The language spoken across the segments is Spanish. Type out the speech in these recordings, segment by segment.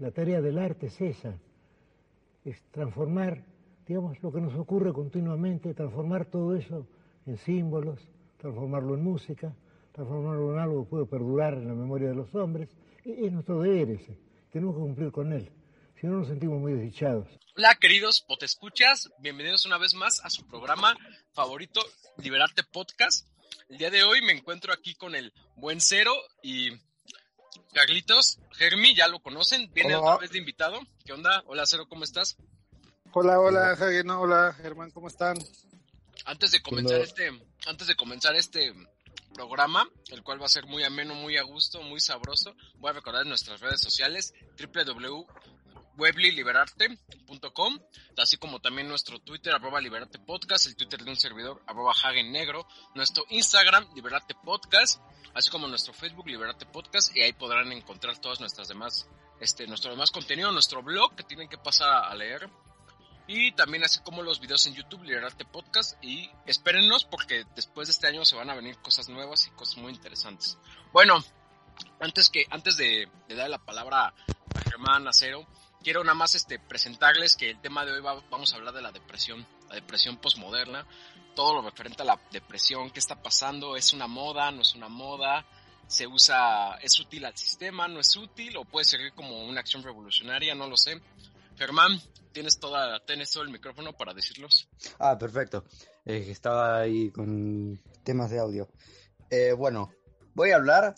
la tarea del arte es esa, es transformar, digamos, lo que nos ocurre continuamente, transformar todo eso en símbolos, transformarlo en música, transformarlo en algo que puede perdurar en la memoria de los hombres. Es nuestro deber ese, tenemos que cumplir con él, si no nos sentimos muy desdichados. Hola queridos potescuchas, bienvenidos una vez más a su programa favorito, Liberarte Podcast. El día de hoy me encuentro aquí con el buen Cero y Carlitos, Germi, ya lo conocen, viene otra vez de invitado. ¿Qué onda? Hola Cero, ¿cómo estás? Hola, hola, Javier, hola, Germán, ¿cómo están? Antes de comenzar este, antes de comenzar este programa, el cual va a ser muy ameno, muy a gusto, muy sabroso, voy a recordar nuestras redes sociales, www.webliliberarte.com, así como también nuestro Twitter, arroba Liberarte Podcast, el Twitter de un servidor, arroba Hagen Negro, nuestro Instagram, Liberarte Podcast, así como nuestro Facebook, Liberarte Podcast, y ahí podrán encontrar todas nuestras demás, este, nuestro demás contenido, nuestro blog, que tienen que pasar a leer, y también así como los videos en YouTube, Liberarte Podcast. Y espérennos porque después de este año se van a venir cosas nuevas y cosas muy interesantes. Bueno, antes que antes de, dar la palabra a Germán Acero, quiero nada más este, presentarles que el tema de hoy vamos a hablar de la depresión, la depresión posmoderna, todo lo referente a la depresión, qué está pasando, es una moda, no es una moda, se usa, es útil al sistema, no es útil, o puede servir como una acción revolucionaria, no lo sé. Germán, tienes toda, tienes todo el micrófono para decirlos. Ah, perfecto. Eh, estaba ahí con temas de audio. Eh, bueno, voy a hablar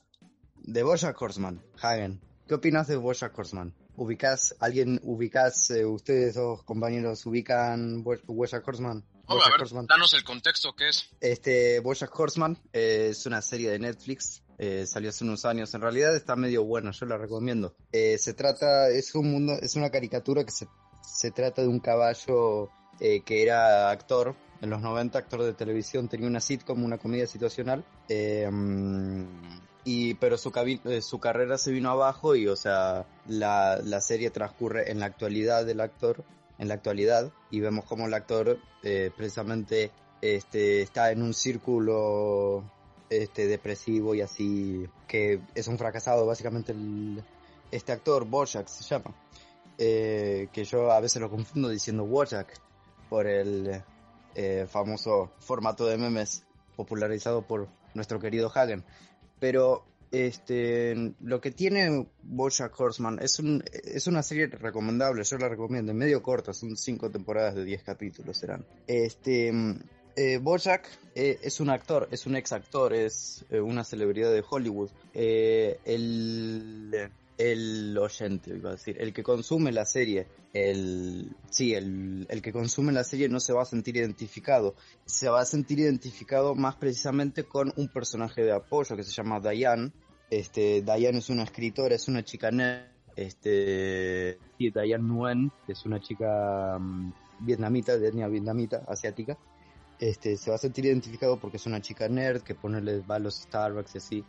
de Bojack Horseman, Hagen. ¿Qué opinas de Bojack Horseman? ¿Ubicás, alguien, ubicás, eh, ustedes dos compañeros, ubican Bojack Horseman? a ver, danos el contexto, ¿qué es? Este, Bojack Horseman es una serie de Netflix salió hace unos años. En realidad está medio buena, yo la recomiendo. se trata, es un mundo, es una caricatura que se se trata de un caballo eh, que era actor en los 90, actor de televisión, tenía una sitcom, una comedia situacional, eh, y, pero su, eh, su carrera se vino abajo y, o sea, la, la, serie transcurre en la actualidad del actor, en la actualidad, y vemos como el actor precisamente este, está en un círculo este, depresivo y así, que es un fracasado, básicamente, este actor, Bojack se llama. Eh, que yo a veces lo confundo diciendo Wojak por el eh, famoso formato de memes popularizado por nuestro querido Hagen. Pero este, lo que tiene Bojack Horseman es, un, es una serie recomendable, yo la recomiendo, medio corta, son cinco temporadas de 10 capítulos serán. Este, eh, Bojack eh, es un actor, es un ex actor, es una celebridad de Hollywood. el el oyente, iba a decir, el que consume la serie, el, sí, el, el, que consume la serie no se va a sentir identificado, se va a sentir identificado más precisamente con un personaje de apoyo que se llama Diane. Este, Diane es una escritora, es una chica nerd, este, y Diane Nguyen es una chica um, vietnamita, de etnia vietnamita, asiática. Este, se va a sentir identificado porque es una chica nerd que pone va a los Starbucks y así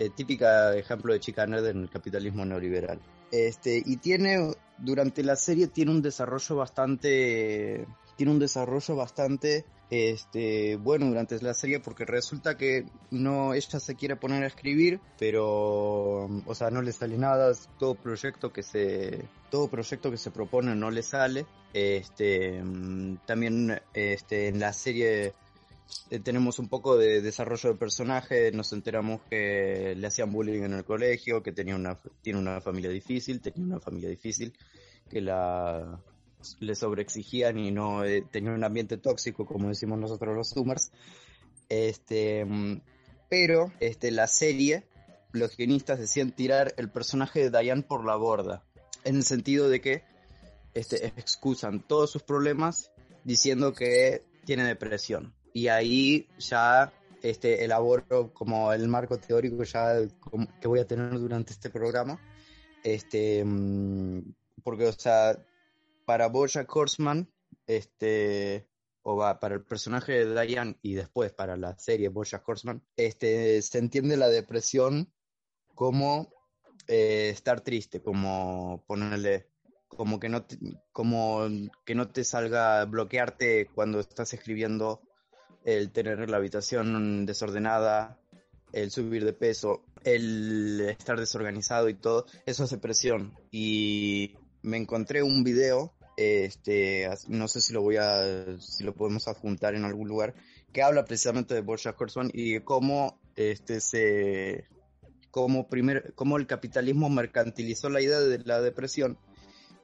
eh, típica ejemplo de chica nerd en el capitalismo neoliberal. Este, y tiene, durante la serie tiene un desarrollo bastante, tiene un desarrollo bastante, este, bueno durante la serie porque resulta que no, ella se quiere poner a escribir, pero, o sea, no le sale nada, todo proyecto que se, todo proyecto que se propone no le sale, este, mm, también, este, en la serie eh, tenemos un poco de desarrollo de personaje, nos enteramos que le hacían bullying en el colegio, que tenía una, tiene una familia difícil, tenía una familia difícil, que la le sobreexigían y no eh, tenía un ambiente tóxico, como decimos nosotros los Zoomers. Este, pero este, la serie, los guionistas decían tirar el personaje de Diane por la borda, en el sentido de que este, excusan todos sus problemas diciendo que tiene depresión y ahí ya este, elaboro como el marco teórico ya que voy a tener durante este programa. Este, mm, porque, o sea, para Bojack Horseman, este, o va, para el personaje de Diane y después para la serie Bojack Horseman, este, se entiende la depresión como eh, estar triste, como ponerle como que no como que no te salga bloquearte cuando estás escribiendo el tener la habitación desordenada, el subir de peso, el estar desorganizado y todo, eso es depresión. Y me encontré un video, este, no sé si lo voy a, si lo podemos adjuntar en algún lugar, que habla precisamente de Bojack Horseman y cómo este se cómo primer cómo el capitalismo mercantilizó la idea de la depresión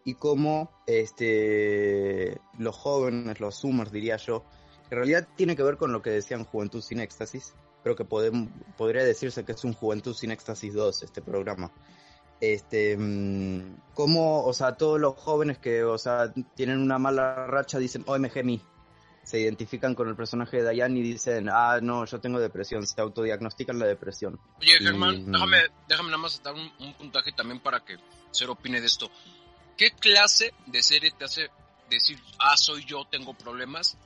y cómo este los jóvenes, los zoomers diría yo, en realidad tiene que ver con lo que decían Juventud sin Éxtasis. Creo que podemos, podría decirse que es un Juventud sin Éxtasis 2 este programa. Este, mm, como, o sea, todos los jóvenes que, o sea, tienen una mala racha dicen OMG mi, se identifican con el personaje de Diane y dicen, ah, no, yo tengo depresión, se autodiagnostican la depresión. Oye, Germán, déjame, déjame nada más dar un, un, puntaje también para que Cero opine de esto. ¿Qué clase de serie te hace decir, ah, soy yo, tengo problemas?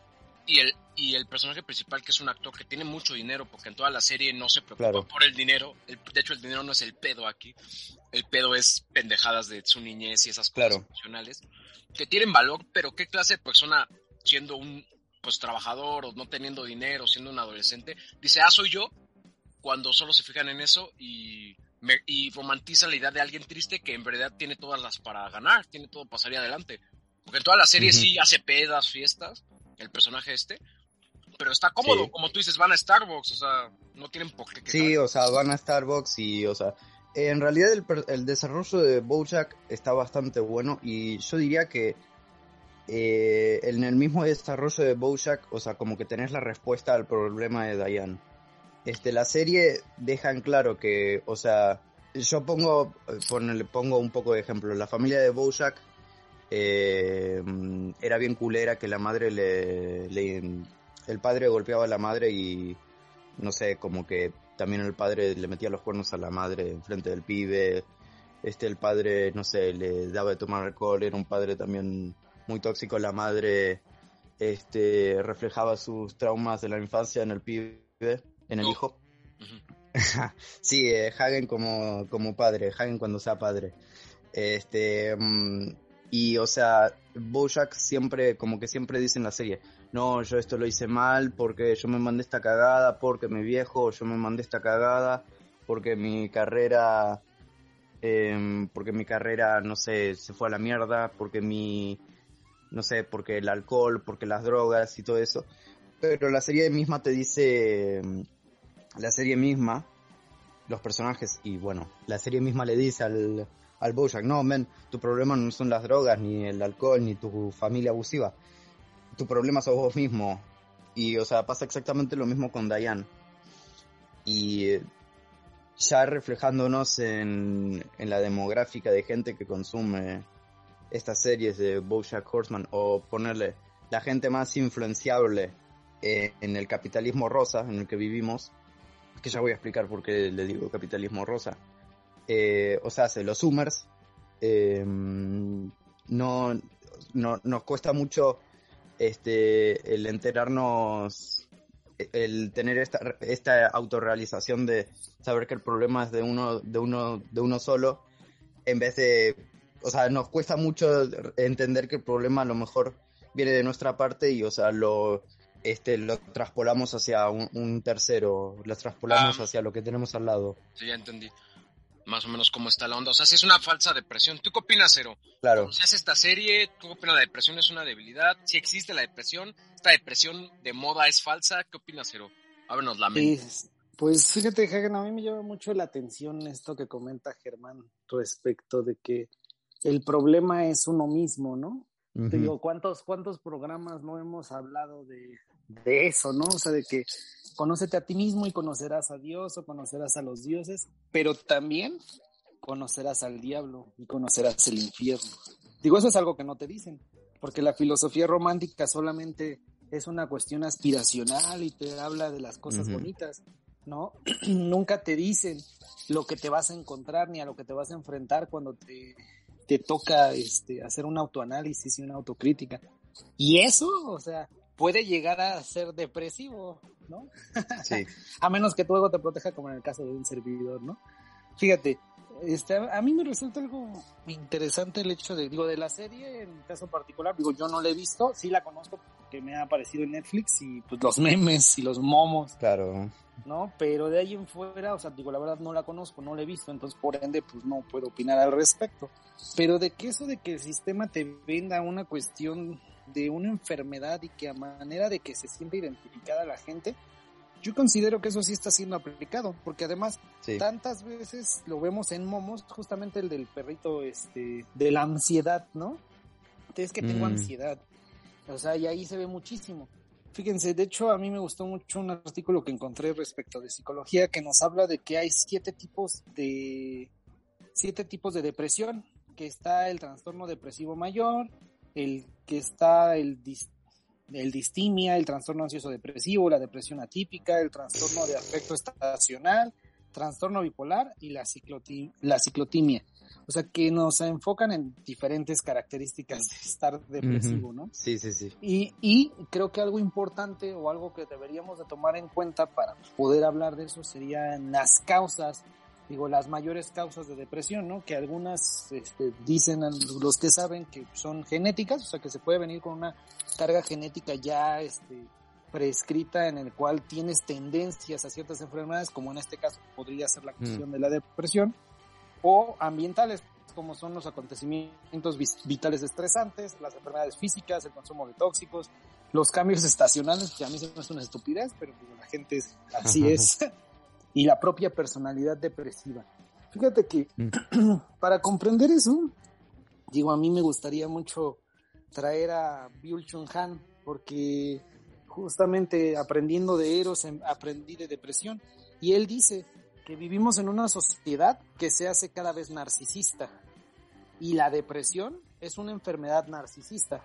Y el, y el personaje principal, que es un actor que tiene mucho dinero, porque en toda la serie no se preocupa por el dinero. de hecho, el dinero no es el pedo aquí. El pedo es pendejadas de su niñez y esas cosas emocionales. Que tienen valor, pero ¿qué clase de persona, siendo un, pues trabajador o no teniendo dinero, siendo un adolescente, dice, ah, soy yo, cuando solo se fijan en eso y, me, y romantizan la idea de alguien triste que en verdad tiene todas las para ganar, tiene todo para salir adelante. Porque en toda la serie sí hace pedas, fiestas, el personaje este, pero está cómodo, como tú dices, van a Starbucks, o sea, no tienen por qué. Sí, o sea, van a Starbucks y, o sea, en realidad el, el desarrollo de Bojack está bastante bueno y yo diría que eh, en el mismo desarrollo de Bojack, o sea, como que tenés la respuesta al problema de Diane. Este, la serie deja en claro que, o sea, yo pongo, ponle, pongo un poco de ejemplo. La familia de Bojack eh, era bien culera que la madre le, el padre golpeaba a la madre y no sé, como que también el padre le metía los cuernos a la madre enfrente del pibe. Este, el padre, no sé, le daba de tomar alcohol, era un padre también muy tóxico, la madre este, reflejaba sus traumas de la infancia en el pibe, en el hijo. sí, eh, Hagen como, como padre, Hagen cuando sea padre. Este, mm, y o sea, Bojack siempre, como que siempre dice en la serie, no, yo esto lo hice mal porque yo me mandé esta cagada, porque mi viejo, yo me mandé esta cagada, porque mi carrera, eh, porque mi carrera, no sé, se fue a la mierda, porque mi, no sé, porque el alcohol, porque las drogas y todo eso. Pero la serie misma te dice, la serie misma, los personajes, y bueno, la serie misma le dice al, al Bojack, no, men, tu problema no son las drogas, ni el alcohol, ni tu familia abusiva. Tu problema sos vos mismo. Y, o sea, pasa exactamente lo mismo con Diane. Y ya reflejándonos en, en la demográfica de gente que consume estas series de Bojack Horseman o ponerle la gente más influenciable eh, en el capitalismo rosa en el que vivimos, que ya voy a explicar por qué le digo capitalismo rosa. Eh, o sea, los Zoomers, eh, no, no, nos cuesta mucho este, el enterarnos, el tener esta, esta autorrealización de saber que el problema es de uno, de uno, de uno solo, en vez de o sea, nos cuesta mucho entender que el problema a lo mejor viene de nuestra parte y, o sea, lo, este, lo traspolamos hacia un, tercero, lo traspolamos ah. hacia lo que tenemos al lado. Sí, ya entendí. Más o menos cómo está la onda. O sea, si es una falsa depresión. ¿Tú qué opinas, Cero? Claro. Si hace esta serie, ¿tú qué opinas? ¿La depresión es una debilidad? Si existe la depresión, ¿esta depresión de moda es falsa? ¿Qué opinas, Cero? Ábrenos la mente. pues fíjate, Hagen, a mí me llama mucho la atención esto que comenta Germán respecto de que el problema es uno mismo, ¿no? Te digo, ¿cuántos, ¿cuántos programas no hemos hablado de, de, eso, ¿no? O sea, de que conócete a ti mismo y conocerás a Dios o conocerás a los dioses, pero también conocerás al diablo y conocerás el infierno. Digo, eso es algo que no te dicen, porque la filosofía romántica solamente es una cuestión aspiracional y te habla de las cosas bonitas, ¿no? Nunca te dicen lo que te vas a encontrar ni a lo que te vas a enfrentar cuando te te toca este, hacer un autoanálisis y una autocrítica. Y eso, o sea, puede llegar a ser depresivo, ¿no? Sí. a menos que tu ego te proteja, como en el caso de un servidor, ¿no? Fíjate, este, a mí me resulta algo interesante el hecho de, digo, de la serie, en caso particular, digo, yo no la he visto, sí la conozco porque me ha aparecido en Netflix y pues los memes y los momos. Claro. ¿No? Pero de ahí en fuera, o sea, digo, la verdad no la conozco, no la he visto, entonces por ende, pues no puedo opinar al respecto. Pero de que eso de que el sistema te venda una cuestión de una enfermedad y que a manera de que se sienta identificada la gente, yo considero que eso sí está siendo aplicado, porque además tantas veces lo vemos en momos, justamente el del perrito, este, de la ansiedad, ¿no? Es que tengo mm. ansiedad. O sea, y ahí se ve muchísimo. Fíjense, de hecho a mí me gustó mucho un artículo que encontré respecto de psicología que nos habla de que hay siete tipos de siete tipos de depresión, que está el trastorno depresivo mayor, el que está el el distimia, el trastorno ansioso depresivo, la depresión atípica, el trastorno de afecto estacional, trastorno bipolar y la, la ciclotimia. O sea, que nos enfocan en diferentes características de estar depresivo, ¿no? Sí, sí, sí. Y, y creo que algo importante o algo que deberíamos de tomar en cuenta para poder hablar de eso serían las causas digo, las mayores causas de depresión, ¿no? Que algunas este, dicen los que saben que son genéticas, o sea, que se puede venir con una carga genética ya este, prescrita en el cual tienes tendencias a ciertas enfermedades, como en este caso podría ser la cuestión mm. de la depresión, o ambientales, como son los acontecimientos vitales estresantes, las enfermedades físicas, el consumo de tóxicos, los cambios estacionales, que a mí se me es una estupidez, pero pues, la gente es, así es. Y la propia personalidad depresiva. Fíjate que mm. para comprender eso, digo, a mí me gustaría mucho traer a Byul Chun Han, porque justamente aprendiendo de Eros em, aprendí de depresión. Y él dice que vivimos en una sociedad que se hace cada vez narcisista. Y la depresión es una enfermedad narcisista.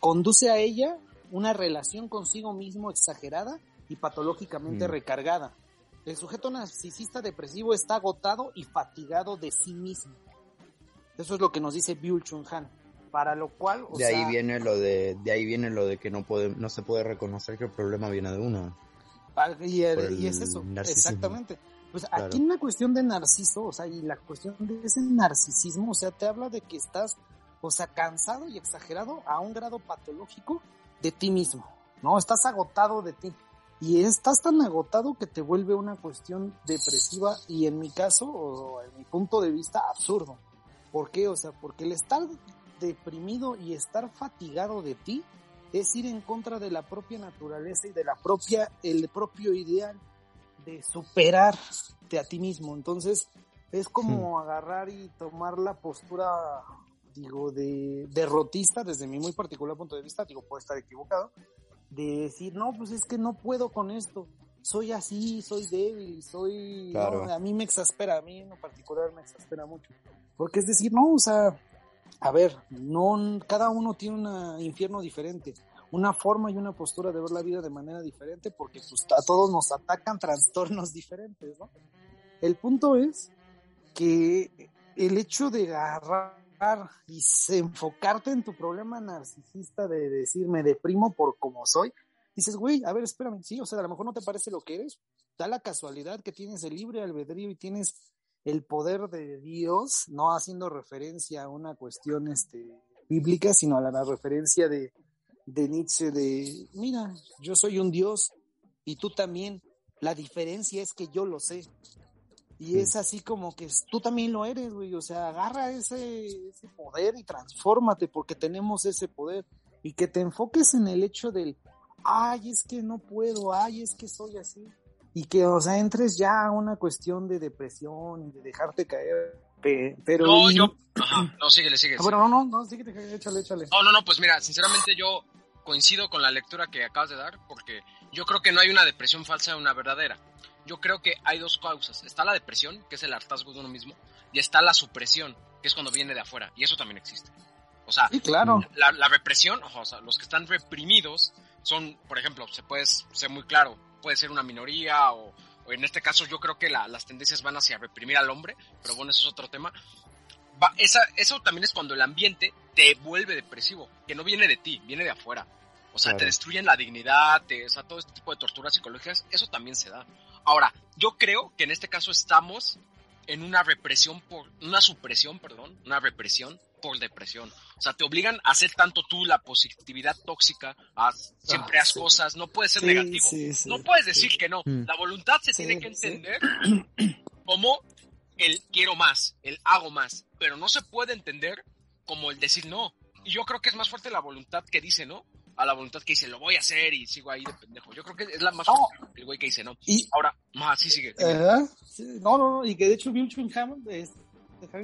Conduce a ella una relación consigo mismo exagerada y patológicamente mm. recargada el sujeto narcisista depresivo está agotado y fatigado de sí mismo. Eso es lo que nos dice Byul Chun Han. Para lo cual, de ahí viene lo de, de ahí viene lo de que no puede, no se puede reconocer que el problema viene de uno. Ah, y, es eso, exactamente. Pues aquí en la cuestión de narciso, o sea, y la cuestión de ese narcisismo, o sea, te habla de que estás, o sea, cansado y exagerado a un grado patológico de ti mismo, ¿no? Estás agotado de ti y estás tan agotado que te vuelve una cuestión depresiva y en mi caso, o en mi punto de vista, absurdo. ¿Por qué? O sea, porque el estar deprimido y estar fatigado de ti es ir en contra de la propia naturaleza y de la propia, el propio ideal de superarte a ti mismo. Entonces, es como hmm. agarrar y tomar la postura, digo, de derrotista desde mi muy particular punto de vista, digo, puedo estar equivocado, de decir, no, pues es que no puedo con esto, soy así, soy débil, soy... a mí me exaspera, a mí en particular me exaspera mucho. Porque es decir, no, o sea, a ver, no, cada uno tiene un infierno diferente, una forma y una postura de ver la vida de manera diferente, porque pues a todos nos atacan trastornos diferentes, ¿no? El punto es que el hecho de agarrar y enfocarte en tu problema narcisista de decir me deprimo por como soy, dices, güey, a ver, espérame, sí, o sea, a lo mejor no te parece lo que eres, da la casualidad que tienes el libre albedrío y tienes el poder de Dios, no haciendo referencia a una cuestión este, bíblica, sino a la, referencia de, de Nietzsche de, mira, yo soy un Dios y tú también, la diferencia es que yo lo sé. Y es así como que tú también lo eres, güey. O sea, agarra ese, ese poder y transfórmate porque tenemos ese poder. Y que te enfoques en el hecho del, ay, es que no puedo, ay, es que soy así. Y que, o sea, entres ya a una cuestión de depresión y de dejarte caer. Pero. No, yo. Ajá, no, síguele, síguele. Ah, bueno, no, no, no, síguele, échale, échale. No, no, no, pues mira, sinceramente yo coincido con la lectura que acabas de dar porque yo creo que no hay una depresión falsa, una verdadera yo creo que hay dos causas. Está la depresión, que es el hartazgo de uno mismo, y está la supresión, que es cuando viene de afuera, y eso también existe. O sea, claro. la, represión, o sea, los que están reprimidos son, por ejemplo, se puede ser muy claro, puede ser una minoría o, en este caso yo creo que las tendencias van hacia reprimir al hombre, pero bueno, eso es otro tema. esa, eso también es cuando el ambiente te vuelve depresivo, que no viene de ti, viene de afuera. O sea, te destruyen la dignidad, te, o sea, todo este tipo de torturas psicológicas, eso también se da. Ahora, yo creo que en este caso estamos en una represión por, una supresión, perdón, una represión por depresión. O sea, te obligan a hacer tanto tú la positividad tóxica, a siempre Ah, haz sí. cosas, no puedes ser Sí, negativo. sí, no puedes decir que no. Mm. La voluntad se tiene que entender como el quiero más, el hago más, pero no se puede entender como el decir no. Y yo creo que es más fuerte la voluntad que dice no, a la voluntad que dice lo voy a hacer y sigo ahí de pendejo. Yo creo que es la más No. el güey que dice no. Y, Ahora, más, sí sigue. ¿verdad? No, no, no, y que de hecho Bill Hammond, es,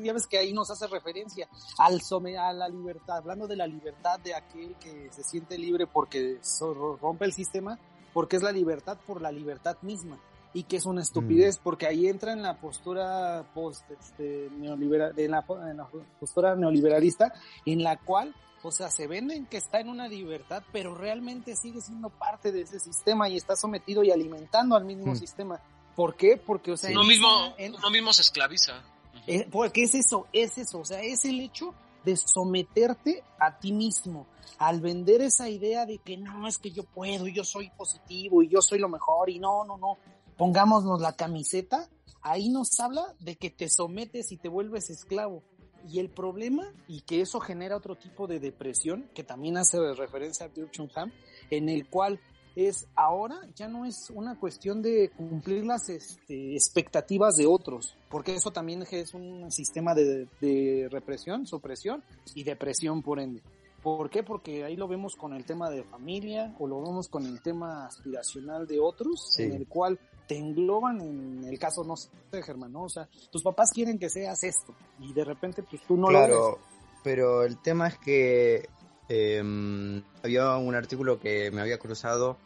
ya ves que ahí nos hace referencia al some, a la libertad, hablando de la libertad de aquel que se siente libre porque so- rompe el sistema, porque es la libertad por la libertad misma y que es una estupidez porque ahí entra en la postura post este, neoliberal, en la, en la postura neoliberalista en la cual o sea, se venden que está en una libertad, pero realmente sigue siendo parte de ese sistema y está sometido y alimentando al mismo Mm. sistema. ¿Por qué? Porque, o sea, Uno mismo, en- uno mismo se esclaviza. eh, porque es eso, es eso, o sea, es el hecho de someterte a ti mismo, al vender esa idea de que no, es que yo puedo, y yo soy positivo y yo soy lo mejor y no, no, no, pongámonos la camiseta, ahí nos habla de que te sometes y te vuelves esclavo. Y el problema, y que eso genera otro tipo de depresión, que también hace referencia a Bill Ham, en el cual es ahora ya no es una cuestión de cumplir las este, expectativas de otros, porque eso también es un sistema de, de represión, supresión y depresión por ende. ¿Por qué? Porque ahí lo vemos con el tema de familia o lo vemos con el tema aspiracional de otros, Sí. en el cual te engloban en el caso, no sé, Germán, ¿no? O sea, tus papás quieren que seas esto y de repente pues tú no lo claro, eres. pero el tema es que eh, había un artículo que me había cruzado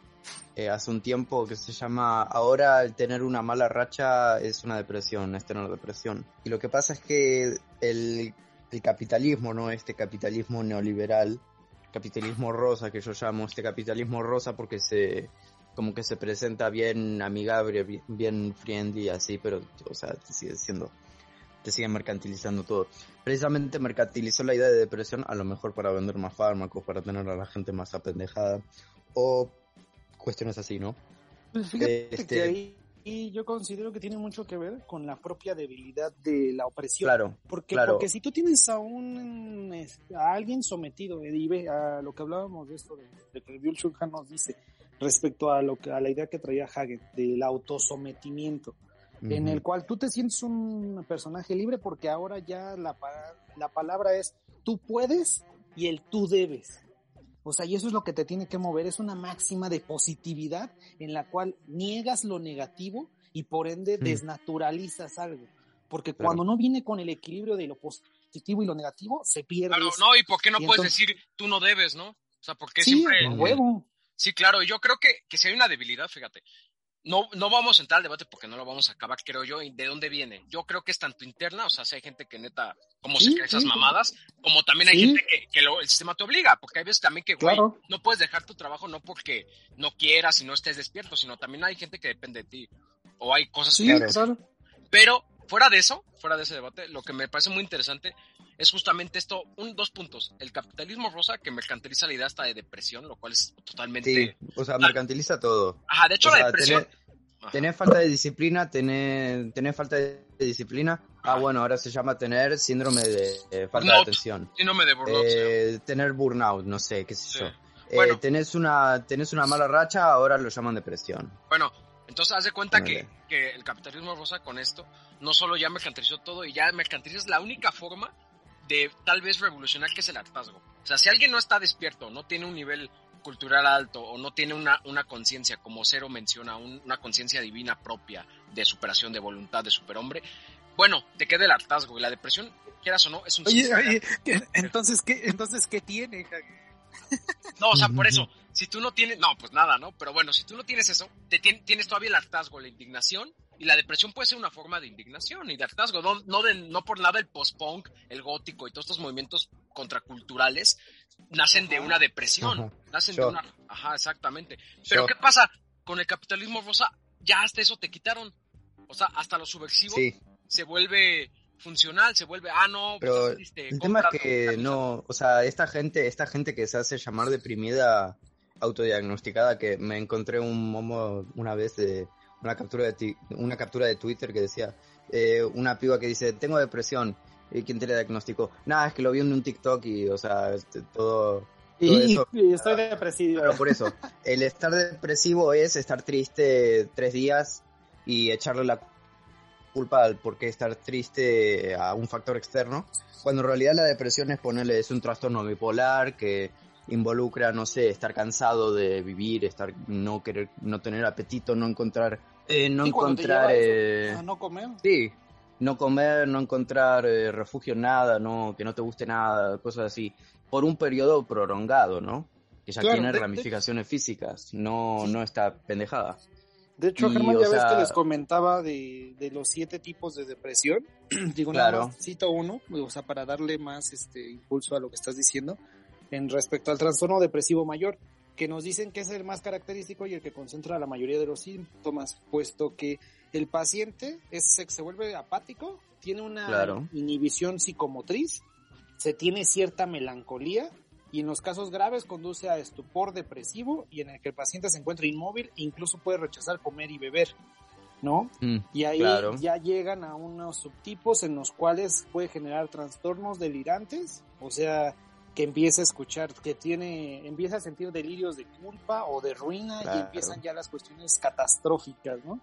eh, hace un tiempo que se llama Ahora el tener una mala racha es una depresión, es tener depresión. Y lo que pasa es que el, el capitalismo, ¿no? Este capitalismo neoliberal, capitalismo rosa que yo llamo, este capitalismo rosa porque se como que se presenta bien amigable, bien, bien friendly así, pero o sea, te sigue siendo te siguen mercantilizando todo. Precisamente mercantilizó la idea de depresión a lo mejor para vender más fármacos, para tener a la gente más apendejada o cuestiones así, ¿no? Pues fíjate Este- que ahí y yo considero que tiene mucho que ver con la propia debilidad de la opresión. Claro, Porque, claro. porque si tú tienes a un este, a alguien sometido, y ve a lo que hablábamos de esto de, de que Bill Shulhan nos dice respecto a lo que a la idea que traía Hagen del autosometimiento, en Ujú. el cual tú te sientes un personaje libre porque ahora ya la, la palabra es tú puedes y el tú debes. O sea, y eso es lo que te tiene que mover, es una máxima de positividad en la cual niegas lo negativo y por ende desnaturalizas algo. Porque Claro. cuando no viene con el equilibrio de lo positivo y lo negativo, se pierde. Claro, eso. no, y por qué no Y puedes entonces- decir tú no debes, ¿no? O sea, porque sí, siempre. huevo. Sí, claro, y yo creo que, que si hay una debilidad, fíjate. No, no vamos a entrar al debate porque no lo vamos a acabar, creo yo, y de dónde viene. Yo creo que es tanto interna, o sea, si hay gente que neta, como Sí, se cree esas sí. mamadas, como también hay Sí. gente que, que lo- el sistema te obliga, porque hay veces también que, güey, Claro. no puedes dejar tu trabajo no porque no quieras y no estés despierto, sino también hay gente que depende de ti. O hay cosas Sí, que claro. pero fuera de eso, fuera de ese debate, lo que me parece muy interesante es justamente esto, un, dos puntos. El capitalismo rosa que mercantiliza la idea hasta de depresión, lo cual es totalmente... Sí, o sea, mercantiliza todo. Ajá, de hecho O la sea, depresión... tenés falta de disciplina, tenés falta de disciplina. Ah, bueno, ahora se llama tener síndrome de eh, falta de atención. Síndrome de burnout. sí. Eh, tener burnout, no sé, qué sé Sí. yo. Eh, Bueno. tenés una tenés una mala racha, ahora lo llaman depresión. Bueno, entonces haz de cuenta que, que el capitalismo rosa con esto no solo ya mercantilizó todo y ya mercantilizas la única forma de tal vez revolucionar que es el hartazgo. O sea, si alguien no está despierto, no tiene un nivel cultural alto o no tiene una, una conciencia, como Cero menciona, un- una conciencia divina propia de superación, de voluntad, de superhombre, bueno, te queda el hartazgo y la depresión, quieras o no, es un Oye, síntoma. oye, ¿qué- entonces, ¿qué, entonces, ¿qué tiene? No, o sea, por eso, si tú no tienes, no, pues nada, ¿no? Pero bueno, si tú no tienes eso, te tien- tienes todavía el hartazgo, la indignación, y la depresión puede ser una forma de indignación y de hartazgo. No, no, de- no por nada el post-punk, el gótico y todos estos movimientos contraculturales nacen de una depresión, Ajá. nacen de una... Ajá, exactamente. Pero ¿qué pasa? Con el capitalismo rosa, ya hasta eso te quitaron. O sea, hasta lo subversivo Sí, se vuelve funcional, se vuelve, ah, no, pues, Pero el tema es que no, o sea, esta gente, esta gente que se hace llamar deprimida autodiagnosticada, que me encontré un momo una vez de una captura de ti- una captura de Twitter que decía eh, una piba que dice, tengo depresión, ¿y quién te la diagnosticó? Nada, es que lo vi en un TikTok y, o sea, este, todo... y, estoy depresivo. Pero por eso, el estar depresivo es estar triste tres días y echarle la culpa al por qué estar triste a un factor externo, cuando en realidad la depresión es ponerle, es un trastorno bipolar que involucra, no sé, estar cansado de vivir, estar no querer, no tener apetito, no encontrar, eh, no encontrar, eh, no comer. Sí, no comer, no encontrar eh, refugio en nada, no, que no te guste nada, cosas así, por un periodo prolongado, ¿no? Que ya tiene ramificaciones físicas, no, no está pendejada. De hecho, Germán, ya ves que les comentaba de, de, los siete tipos de depresión. Digo, claro. nada más cito uno, o sea, para darle más este impulso a lo que estás diciendo, en respecto al trastorno depresivo mayor, que nos dicen que es el más característico y el que concentra la mayoría de los síntomas, puesto que el paciente es, se vuelve apático, tiene una inhibición psicomotriz, se tiene cierta melancolía y en los casos graves conduce a estupor depresivo y en el que el paciente se encuentra inmóvil, incluso puede rechazar comer y beber, ¿no? Mm, y ahí ya llegan a unos subtipos en los cuales puede generar trastornos delirantes, o sea, que empieza a escuchar, que tiene, empieza a sentir delirios de culpa o de ruina y empiezan ya las cuestiones catastróficas, ¿no?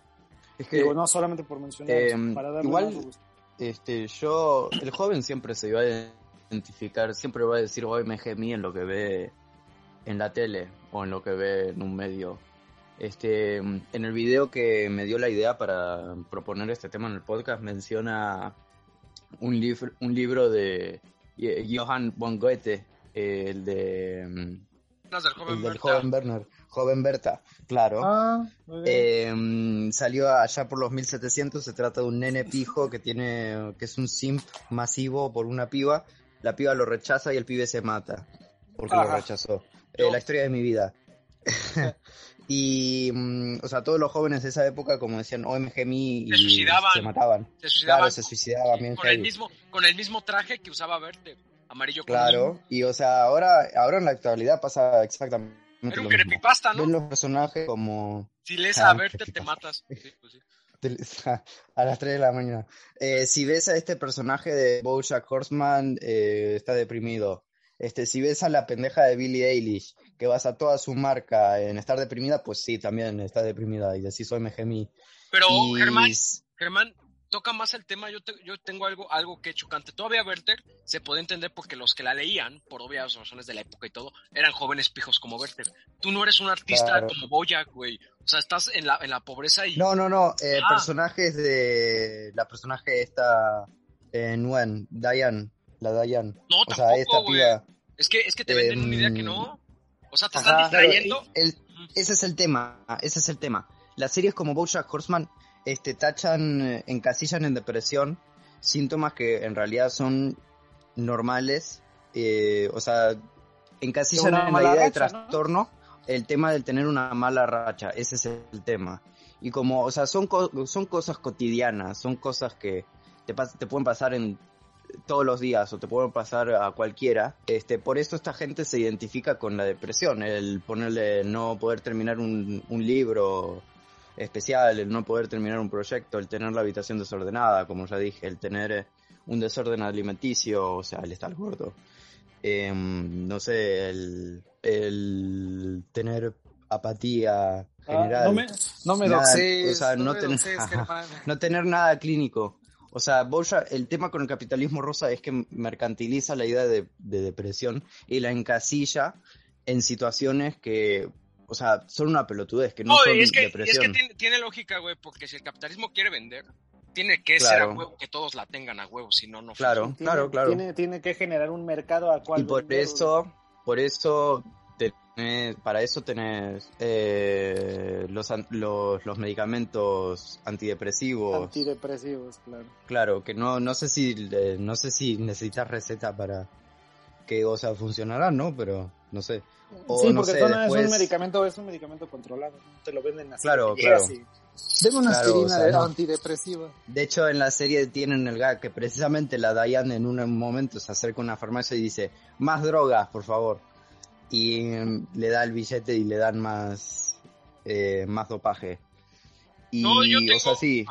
Es que, Digo, no solamente por mencionar, em, para darle igual, este, yo, el joven siempre se iba a identificar, siempre va a decir hoy me gemí en lo que ve en la tele o en lo que ve en un medio. Este, en el video que me dio la idea para proponer este tema en el podcast menciona un, libro un libro de Johann von Goethe, el de el del joven Werner, joven Berta, claro. Ah, em, salió allá por los 1700, se trata de un nene pijo que tiene que es un simp masivo por una piba la piba lo rechaza y el pibe se mata porque lo rechazó. Eh, la historia de mi vida. y, mm, o sea, todos los jóvenes de esa época, como decían, OMG y se, suicidaban, se mataban. Se suicidaban. Claro, se suicidaban con, el mismo, con el mismo traje que usaba Verde, amarillo Claro, y o sea, ahora, ahora en la actualidad pasa exactamente Era un creepypasta, ¿no? Ven los personajes como... Si lees a Verde te matas. Sí, pues sí. a las 3 de la mañana. Eh, si ves a este personaje de Bojack Horseman, eh, está deprimido. Este, si ves a la pendeja de Billie Eilish, que basa toda su marca en estar deprimida, pues sí, también está deprimida y decís soy me gemí. Pero Germán, Germán, toca más el tema, yo, yo tengo algo, algo que chocante. Todavía Werther se puede entender porque los que la leían, por obvias razones de la época y todo, eran jóvenes pijos como Werther. Tú no eres un artista como Boya, güey. O sea, estás en la, en la pobreza y... No, no, no. Eh, Personajes de... La personaje esta... Eh, Nuen, Diane. La Diane. No, o sea, esta piba, es que, es que te venden una idea que no. O sea, te están distrayendo. ese es el tema. Ese es el tema. Las series como Bojack Horseman este, tachan, eh, encasillan en depresión síntomas que en realidad son normales, eh, o sea, encasillan en la idea de trastorno el tema del tener una mala racha, ese es el tema. Y como, o sea, son, son cosas cotidianas, son cosas que te, te pueden pasar en todos los días o te pueden pasar a cualquiera. Este, por eso esta gente se identifica con la depresión, el ponerle no poder terminar un, un libro especial, el no poder terminar un proyecto, el tener la habitación desordenada, como ya dije, el tener eh, un desorden alimenticio, o sea, el estar gordo. Em, no sé, el, el tener apatía ah, general. no me, no me o sea, no, tener, no tener nada clínico. O sea, el tema con el capitalismo rosa es que mercantiliza la idea de, de depresión y la encasilla en situaciones que o sea, son una pelotudez, que no, son es que, depresión. Es que tiene, lógica, güey, porque si el capitalismo quiere vender, tiene que ser a huevo que todos la tengan a huevo, si no, no Claro, claro, claro. Tiene, tiene, que generar un mercado a cual Y por eso, por eso, para eso tenés eh, los, los, los, medicamentos antidepresivos. Antidepresivos, claro. Claro, que no, no sé si, eh, no sé si necesitas receta para que, o sea, funcionarán, ¿no? Pero, no sé sí, porque es un medicamento, es un medicamento controlado, te lo venden así. Claro, claro. Deme una aspirina antidepresiva. De hecho, en la serie tienen el gag que precisamente la Diane en un momento se acerca a una farmacia y dice, más drogas, por favor. Y mm, le da el billete y le dan más, eh, más dopaje. Y, no, yo tengo, o sea, sí.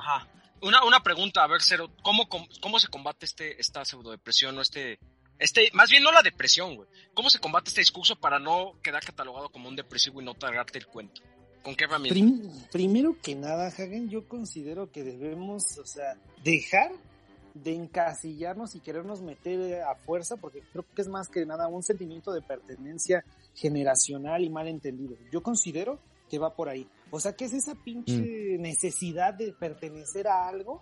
Una, una pregunta, a ver, Cero, ¿cómo, cómo se combate este, esta pseudodepresión o este, este, más bien no la depresión, güey? ¿Cómo se combate este discurso para no quedar catalogado como un depresivo y no tragarte el cuento? ¿Con qué herramienta? primero que nada, Hagen, yo considero que debemos, o sea, dejar de encasillarnos y querernos meter a fuerza, porque creo que es más que nada un sentimiento de pertenencia generacional y mal entendido. Yo considero que va por ahí. O sea, que es esa pinche mm. necesidad de pertenecer a algo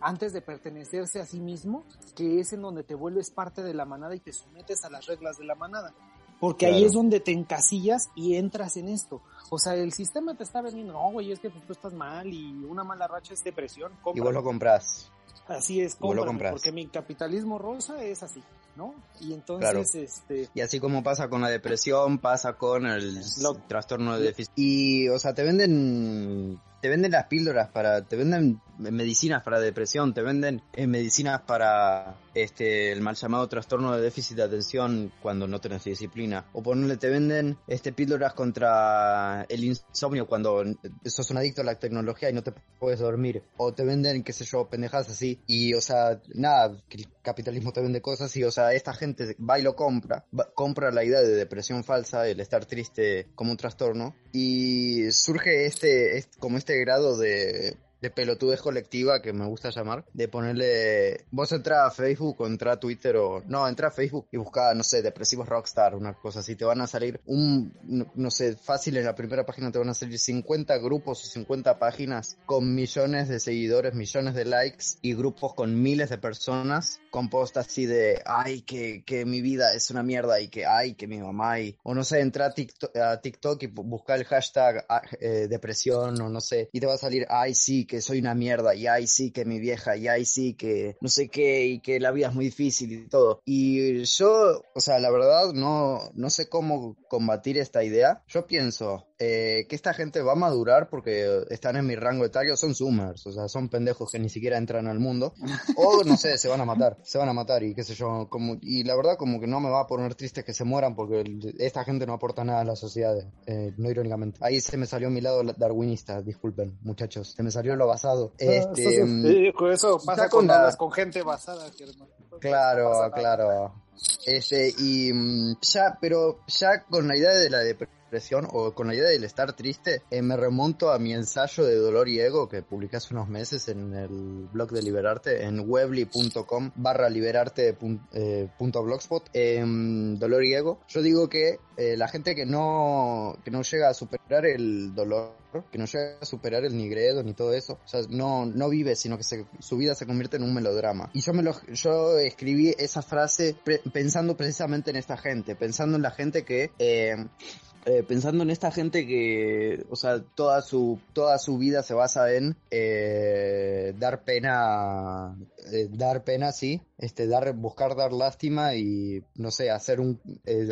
antes de pertenecerse a sí mismo, que es en donde te vuelves parte de la manada y te sometes a las reglas de la manada. Porque ahí es donde te encasillas y entras en esto. O sea, el sistema te está vendiendo, no, güey, es que tú estás mal y una mala racha es depresión. Y vos lo compras. Así es, porque mi capitalismo rosa es así, ¿no? Y entonces, este... Y así como pasa con la depresión, pasa con el trastorno de déficit. Y, o sea, te venden te venden las píldoras para, te venden medicinas para depresión, te venden eh, medicinas para este el mal llamado trastorno de déficit de atención cuando no tenés disciplina. O ponerle, te venden este píldoras contra el insomnio cuando sos un adicto a la tecnología y no te puedes dormir. O te venden, qué sé yo, pendejas así. Y, o sea, nada, que el capitalismo te vende cosas y, o sea, esta gente va y lo compra, compra la idea de depresión falsa, el estar triste como un trastorno. Y surge este, este como este grado de de pelotudez colectiva que me gusta llamar, de ponerle, vos entra a Facebook o entra a Twitter o, no, entra a Facebook y busca, no sé, depresivos rockstar, una cosa así, te van a salir un, no, sé, fácil en la primera página te van a salir 50 grupos o 50 páginas con millones de seguidores, millones de likes y grupos con miles de personas con post así de, ay, que, que mi vida es una mierda y que, ay, que mi mamá y, o no sé, entra a TikTok, y busca el hashtag ah, eh, depresión o no sé, y te va a salir, ay, sí, que que soy una mierda, y ay sí que mi vieja, y ay sí que no sé qué, y que la vida es muy difícil y todo. Y yo, o sea, la verdad no, no sé cómo combatir esta idea. Yo pienso, eh, que esta gente va a madurar porque están en mi rango etario, son zoomers, o sea, son pendejos que ni siquiera entran al mundo, o no sé, se van a matar, se van a matar y qué sé yo, como, y la verdad como que no me va a poner triste que se mueran porque esta gente no aporta nada a la sociedad, eh, no irónicamente. Ahí se me salió mi lado darwinista, disculpen, muchachos, se me salió lo basado. Ah, este, eso, pasa con, con gente basada. Claro, claro. Este, y mm, ya, pero ya con la idea de la depresión o con la idea del estar triste, eh, me remonto a mi ensayo de Dolor y Ego que publiqué hace unos meses en el blog de Liberarte, en webly.com barra liberarte eh, em, Dolor y Ego. Yo digo que eh, la gente que no, que no llega a superar el dolor, que no llega a superar el nigredo ni todo eso, o sea, no, no vive, sino que su vida se convierte en un melodrama. Y yo me lo, yo escribí esa frase pensando precisamente en esta gente, pensando en la gente que eh, pensando en esta gente que, o sea, toda su, toda su vida se basa en eh, dar pena, eh, dar pena, sí, este, dar, buscar dar lástima y, no sé, hacer un,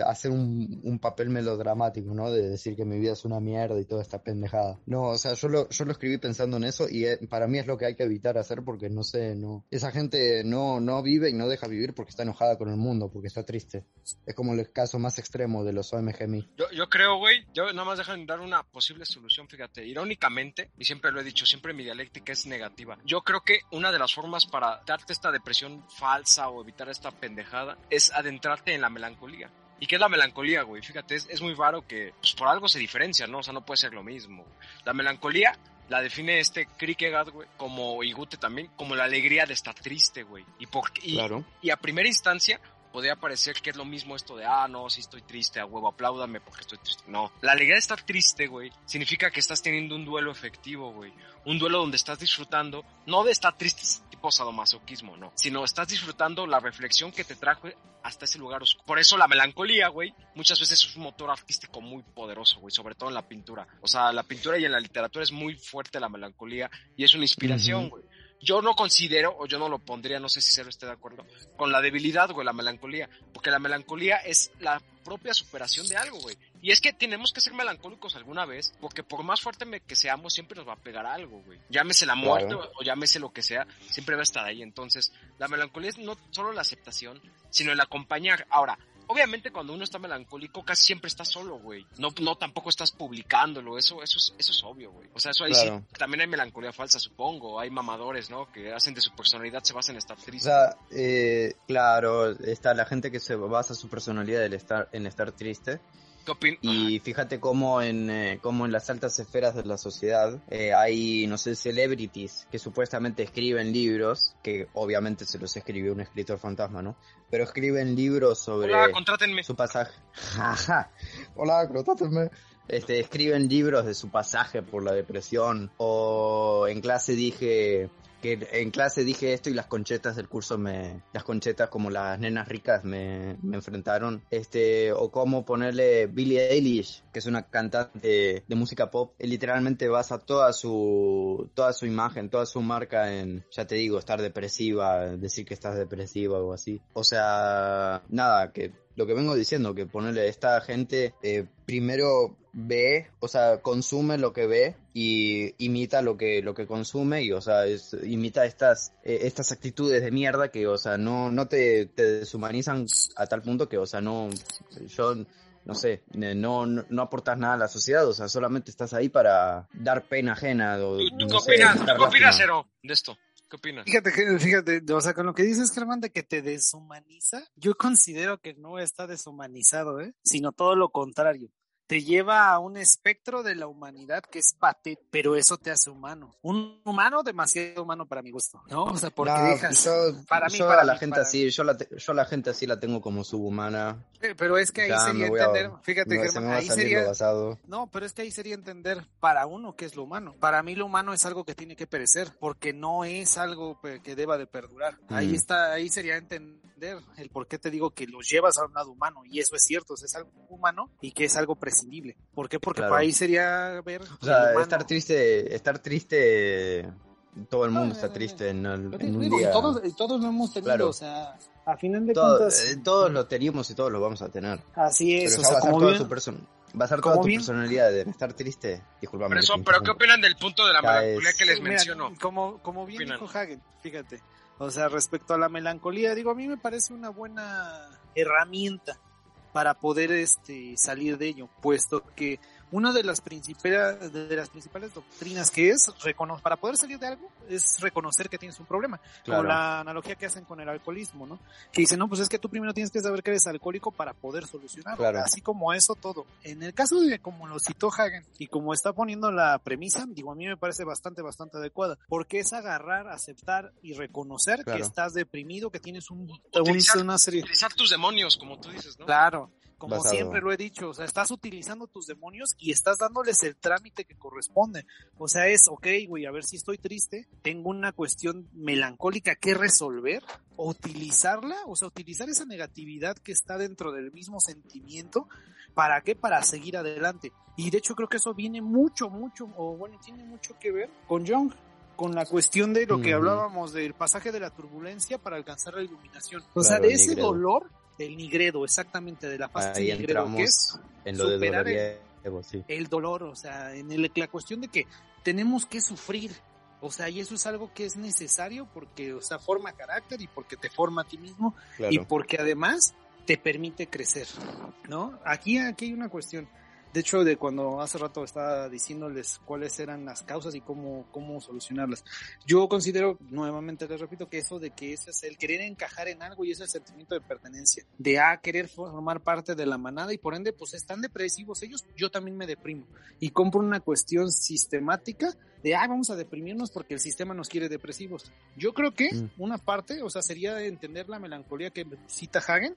hacer un, un, papel melodramático, ¿no? De decir que mi vida es una mierda y toda esta pendejada. No, o sea, yo lo, yo lo escribí pensando en eso y para mí es lo que hay que evitar hacer porque, no sé, no, esa gente no, no vive y no deja vivir porque está enojada con el mundo, porque está triste. Es como el caso más extremo de los OMGMI. Yo, yo creo creo, güey, yo nada más dejan dar una posible solución, fíjate, irónicamente, y siempre lo he dicho, siempre mi dialéctica es negativa. Yo creo que una de las formas para darte esta depresión falsa o evitar esta pendejada es adentrarte en la melancolía. ¿Y qué es la melancolía, güey? Fíjate, es, muy raro que pues, por algo se diferencia, ¿no? O sea, no puede ser lo mismo. La melancolía la define este Kierkegaard, güey, como Igute también, como la alegría de estar triste, güey. Y, por, y, y a primera instancia, podría parecer que es lo mismo esto de, ah, no, si estoy triste, a huevo, apláudame porque estoy triste. No, la alegría de estar triste, güey, significa que estás teniendo un duelo efectivo, güey. Un duelo donde estás disfrutando, no de estar triste tipo sadomasoquismo, no, sino estás disfrutando la reflexión que te trajo hasta ese lugar oscuro. Por eso la melancolía, güey, muchas veces es un motor artístico muy poderoso, güey, sobre todo en la pintura. O sea, la pintura y en la literatura es muy fuerte la melancolía y es una inspiración, güey yo no considero, o yo no lo pondría, no sé si Cero esté de acuerdo, con la debilidad, güey, la melancolía. Porque la melancolía es la propia superación de algo, güey. Y es que tenemos que ser melancólicos alguna vez, porque por más fuerte que seamos, siempre nos va a pegar algo, güey. Llámese la muerte o llámese lo que sea, siempre va a estar ahí. Entonces, la melancolía es no solo la aceptación, sino el acompañar. Ahora, obviamente cuando uno está melancólico casi siempre está solo, güey. No, no tampoco estás publicándolo, eso, eso, es, eso es obvio, güey. O sea, eso ahí sí, también hay melancolía falsa, supongo. Hay mamadores, ¿no? Que hacen de su personalidad, se basan en estar triste. O sea, eh, claro, está la gente que se basa su personalidad en estar, en estar triste. Y fíjate cómo en, eh, cómo en las altas esferas de la sociedad eh, hay, no sé, celebrities que supuestamente escriben libros, que obviamente se los escribió un escritor fantasma, ¿no? Pero escriben libros sobre Hola, su pasaje. Hola, contrátenme. Este, escriben libros de su pasaje por la depresión. O en clase dije, que en clase dije esto y las conchetas del curso me, las conchetas como las nenas ricas me, me enfrentaron, este, o cómo ponerle Billie Eilish, que es una cantante de música pop, literalmente basa toda su, toda su imagen, toda su marca en, ya te digo, estar depresiva, decir que estás depresiva o así. O sea, nada, que lo que vengo diciendo, que ponerle a esta gente eh, primero ve, o sea, consume lo que ve y imita lo que lo que consume y o sea, es, imita estas eh, estas actitudes de mierda que o sea, no no te, deshumanizan a tal punto que o sea, no yo no sé, no, no, aportas nada a la sociedad, o sea, solamente estás ahí para dar pena ajena. O, ¿Tú, qué opinas, ¿qué opinas, de esto? ¿Qué opinas? Fíjate, fíjate, o sea, con lo que dices, Germán, de que te deshumaniza, yo considero que no está deshumanizado, ¿eh? Sino todo lo contrario te lleva a un espectro de la humanidad que es patético, pero eso te hace humano. Un humano demasiado humano para mi gusto, ¿no? O sea, porque dejas... para mí, para la gente así, yo la, yo la gente así la tengo como subhumana. Pero es que ahí sería entender, fíjate, Germán, ahí sería... No, pero es que ahí sería entender para uno qué es lo humano. Para mí lo humano es algo que tiene que perecer, porque no es algo que deba de perdurar. Ahí mm. está, ahí sería entender el por qué te digo que lo llevas a un lado humano, y eso es cierto, es algo humano y que es algo prescindible ¿Por qué? Porque para ahí sería ver. O sea, estar triste, estar triste, todo el mundo está triste en, un día. Todos, todos lo hemos tenido, o sea, a final de cuentas. Eh, todos lo teníamos y todos lo vamos a tener. Así es, o sea, va a toda su persona. Va a ser toda tu personalidad de estar triste. Disculpame. Pero, pero ¿qué opinan del punto de la melancolía que les menciono? Como, como bien dijo Hagen, fíjate. O sea, respecto a la melancolía, digo, a mí me parece una buena herramienta para poder este, salir de ello, puesto que una de las principales, de las principales doctrinas que es reconocer, para poder salir de algo, es reconocer que tienes un problema. Como la analogía que hacen con el alcoholismo, ¿no? Que dicen, no, pues es que tú primero tienes que saber que eres alcohólico para poder solucionarlo. Así como eso todo. En el caso de como lo citó Hagen y como está poniendo la premisa, digo, a mí me parece bastante, bastante adecuada. Porque es agarrar, aceptar y reconocer que estás deprimido, que tienes un, una serie. Utilizar tus demonios, como tú dices, ¿no? Claro como siempre lo he dicho, o sea, estás utilizando tus demonios y estás dándoles el trámite que corresponde. O sea, es, ok, güey, a ver si estoy triste, tengo una cuestión melancólica que resolver, utilizarla, o sea, utilizar esa negatividad que está dentro del mismo sentimiento, ¿para qué? Para seguir adelante. Y de hecho creo que eso viene mucho, mucho, o bueno, tiene mucho que ver con Jung, con la cuestión de lo que hablábamos del pasaje de la turbulencia para alcanzar la iluminación. O sea, de ese dolor del nigredo, exactamente, de la fase Ahí nigredo, que es en lo superar el, el, dolor, o sea, en el, la cuestión de que tenemos que sufrir, o sea, y eso es algo que es necesario porque, o sea, forma carácter y porque te forma a ti mismo y porque además te permite crecer, ¿no? Aquí, aquí hay una cuestión de hecho, de cuando hace rato estaba diciéndoles cuáles eran las causas y cómo, cómo solucionarlas. Yo considero, nuevamente les repito, que eso de que ese es el querer encajar en algo y ese es el sentimiento de pertenencia, de a querer formar parte de la manada y por ende, pues están depresivos ellos, yo también me deprimo y compro una cuestión sistemática de, ah, vamos a deprimirnos porque el sistema nos quiere depresivos. Yo creo que mm. una parte, o sea, sería entender la melancolía que cita Hagen,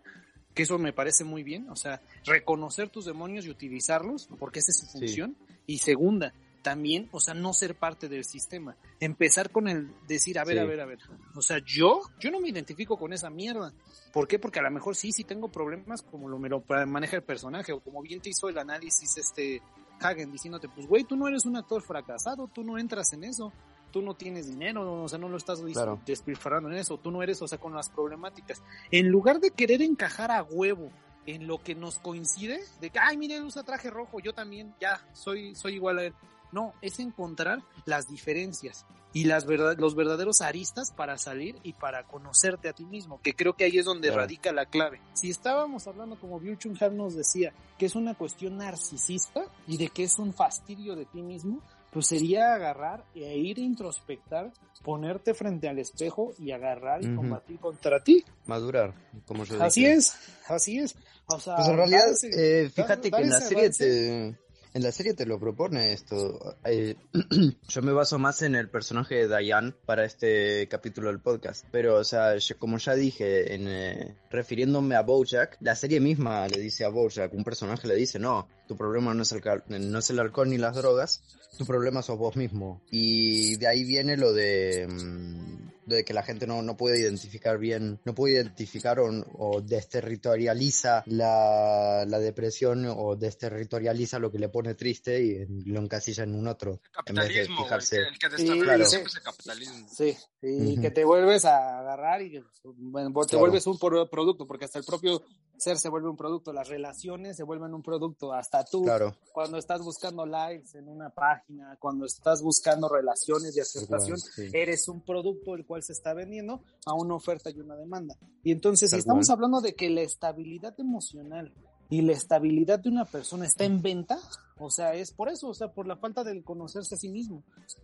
que eso me parece muy bien, o sea, reconocer tus demonios y utilizarlos, porque esa es su función. Y segunda, también, o sea, no ser parte del sistema. Empezar con el decir, a ver, a ver, a ver. O sea, yo, yo no me identifico con esa mierda. ¿Por qué? Porque a lo mejor sí, sí tengo problemas como lo, me lo maneja el personaje, o como bien te hizo el análisis este Hagen diciéndote, pues güey, tú no eres un actor fracasado, tú no entras en eso tú no tienes dinero, o sea, no lo estás despilfarrando en eso, tú no eres, o sea, con las problemáticas. En lugar de querer encajar a huevo en lo que nos coincide, de que, ay, mire, él usa traje rojo, yo también, ya, soy, soy igual a él. No, es encontrar las diferencias. y las verdad, los verdaderos aristas para salir y para conocerte a ti mismo, que creo que ahí es donde radica la clave. Si estábamos hablando, como Byung Chun Han nos decía, que es una cuestión narcisista y de que es un fastidio de ti mismo, pues sería agarrar e ir a introspectar, ponerte frente al espejo y agarrar y combatir contra ti. Madurar, como yo Así es, así es. O sea, pues en realidad, eh, fíjate que en la serie te en la serie te lo propone esto. Eh, yo me baso más en el personaje de Diane para este capítulo del podcast. Pero, o sea, como ya dije, en, eh, refiriéndome a Bojack, la serie misma le dice a Bojack, un personaje le dice, no, tu problema no es el, no es el alcohol ni las drogas, tu problema sos vos mismo. Y de ahí viene lo de... Mm, de que la gente no, no puede identificar bien, no puede identificar o, o desterritorializa la, la, depresión o desterritorializa lo que le pone triste y lo encasilla en un otro. en vez de fijarse. El que, sí, claro. sí. capitalismo. Sí, y que te vuelves a agarrar y te vuelves un producto, porque hasta el propio ser se vuelve un producto, las relaciones se vuelven un producto, hasta tú, claro. cuando estás buscando likes en una página, cuando estás buscando relaciones de aceptación, eres un producto el cual se está vendiendo a una oferta y una demanda. Y entonces, si estamos hablando de que la estabilidad emocional y la estabilidad de una persona está en venta, o sea, es por eso, o sea, por la falta del conocerse a sí mismo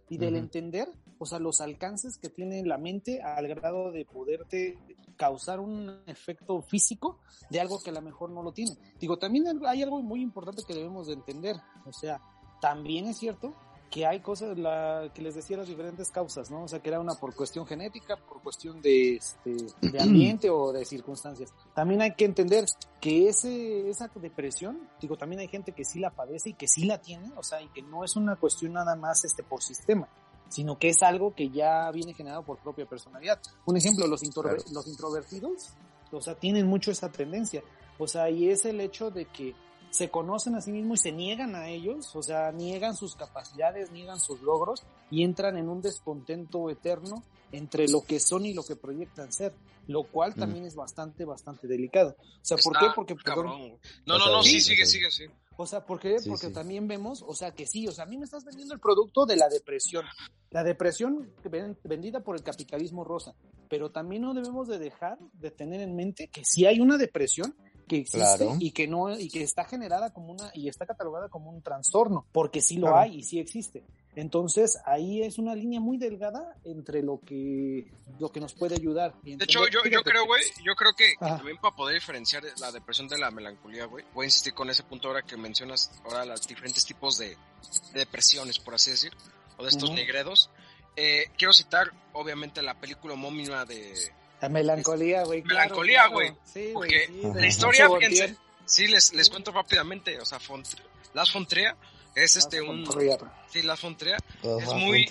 y del entender, o sea, los alcances que tiene la mente al grado de poderte causar un efecto físico de algo que a lo mejor no lo tiene. Digo, también hay algo muy importante que debemos de entender, o sea, también es cierto que hay cosas la, que les decía las diferentes causas, ¿no? O sea, que era una por cuestión genética, por cuestión de, este, de ambiente o de circunstancias. También hay que entender que ese, esa depresión, digo, también hay gente que sí la padece y que sí la tiene, o sea, y que no es una cuestión nada más este, por sistema, sino que es algo que ya viene generado por propia personalidad. Un ejemplo, los, los introvertidos, o sea, tienen mucho esa tendencia, o sea, y es el hecho de que se conocen a sí mismos y se niegan a ellos, o sea, niegan sus capacidades, niegan sus logros y entran en un descontento eterno entre lo que son y lo que proyectan ser, lo cual mm. también es bastante, bastante delicado. O sea, ¿por qué? Porque... No, no, no, sí, sigue, sigue, sí. O sea, ¿por qué? Porque también vemos, o sea, que sí, o sea, a mí me estás vendiendo el producto de la depresión. La depresión vendida por el capitalismo rosa. Pero también no debemos de dejar de tener en mente que si hay una depresión que existe y que no y que está generada como una y está catalogada como un trastorno, porque sí lo hay y sí existe. Entonces, ahí es una línea muy delgada entre lo que lo que nos puede ayudar. De hecho, yo, yo creo, güey, yo creo que, también para poder diferenciar la depresión de la melancolía, güey, voy a insistir con ese punto ahora que mencionas ahora los diferentes tipos de, depresiones, por así decir, o de estos negredos. Eh, quiero citar, obviamente, la película homónima de la melancolía, güey. Melancolía, güey. Sí, porque la historia, fíjense, sí, les, les cuento rápidamente, o sea, Las Fontrea es este un... Sí, Las Fontrea es muy...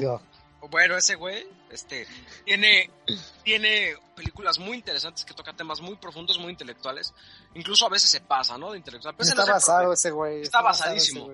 Bueno, ese güey, este, tiene, tiene películas muy interesantes que tocan temas muy profundos, muy intelectuales. Incluso a veces se pasa, ¿no? De intelectual. está basado ese güey. Está, basadísimo.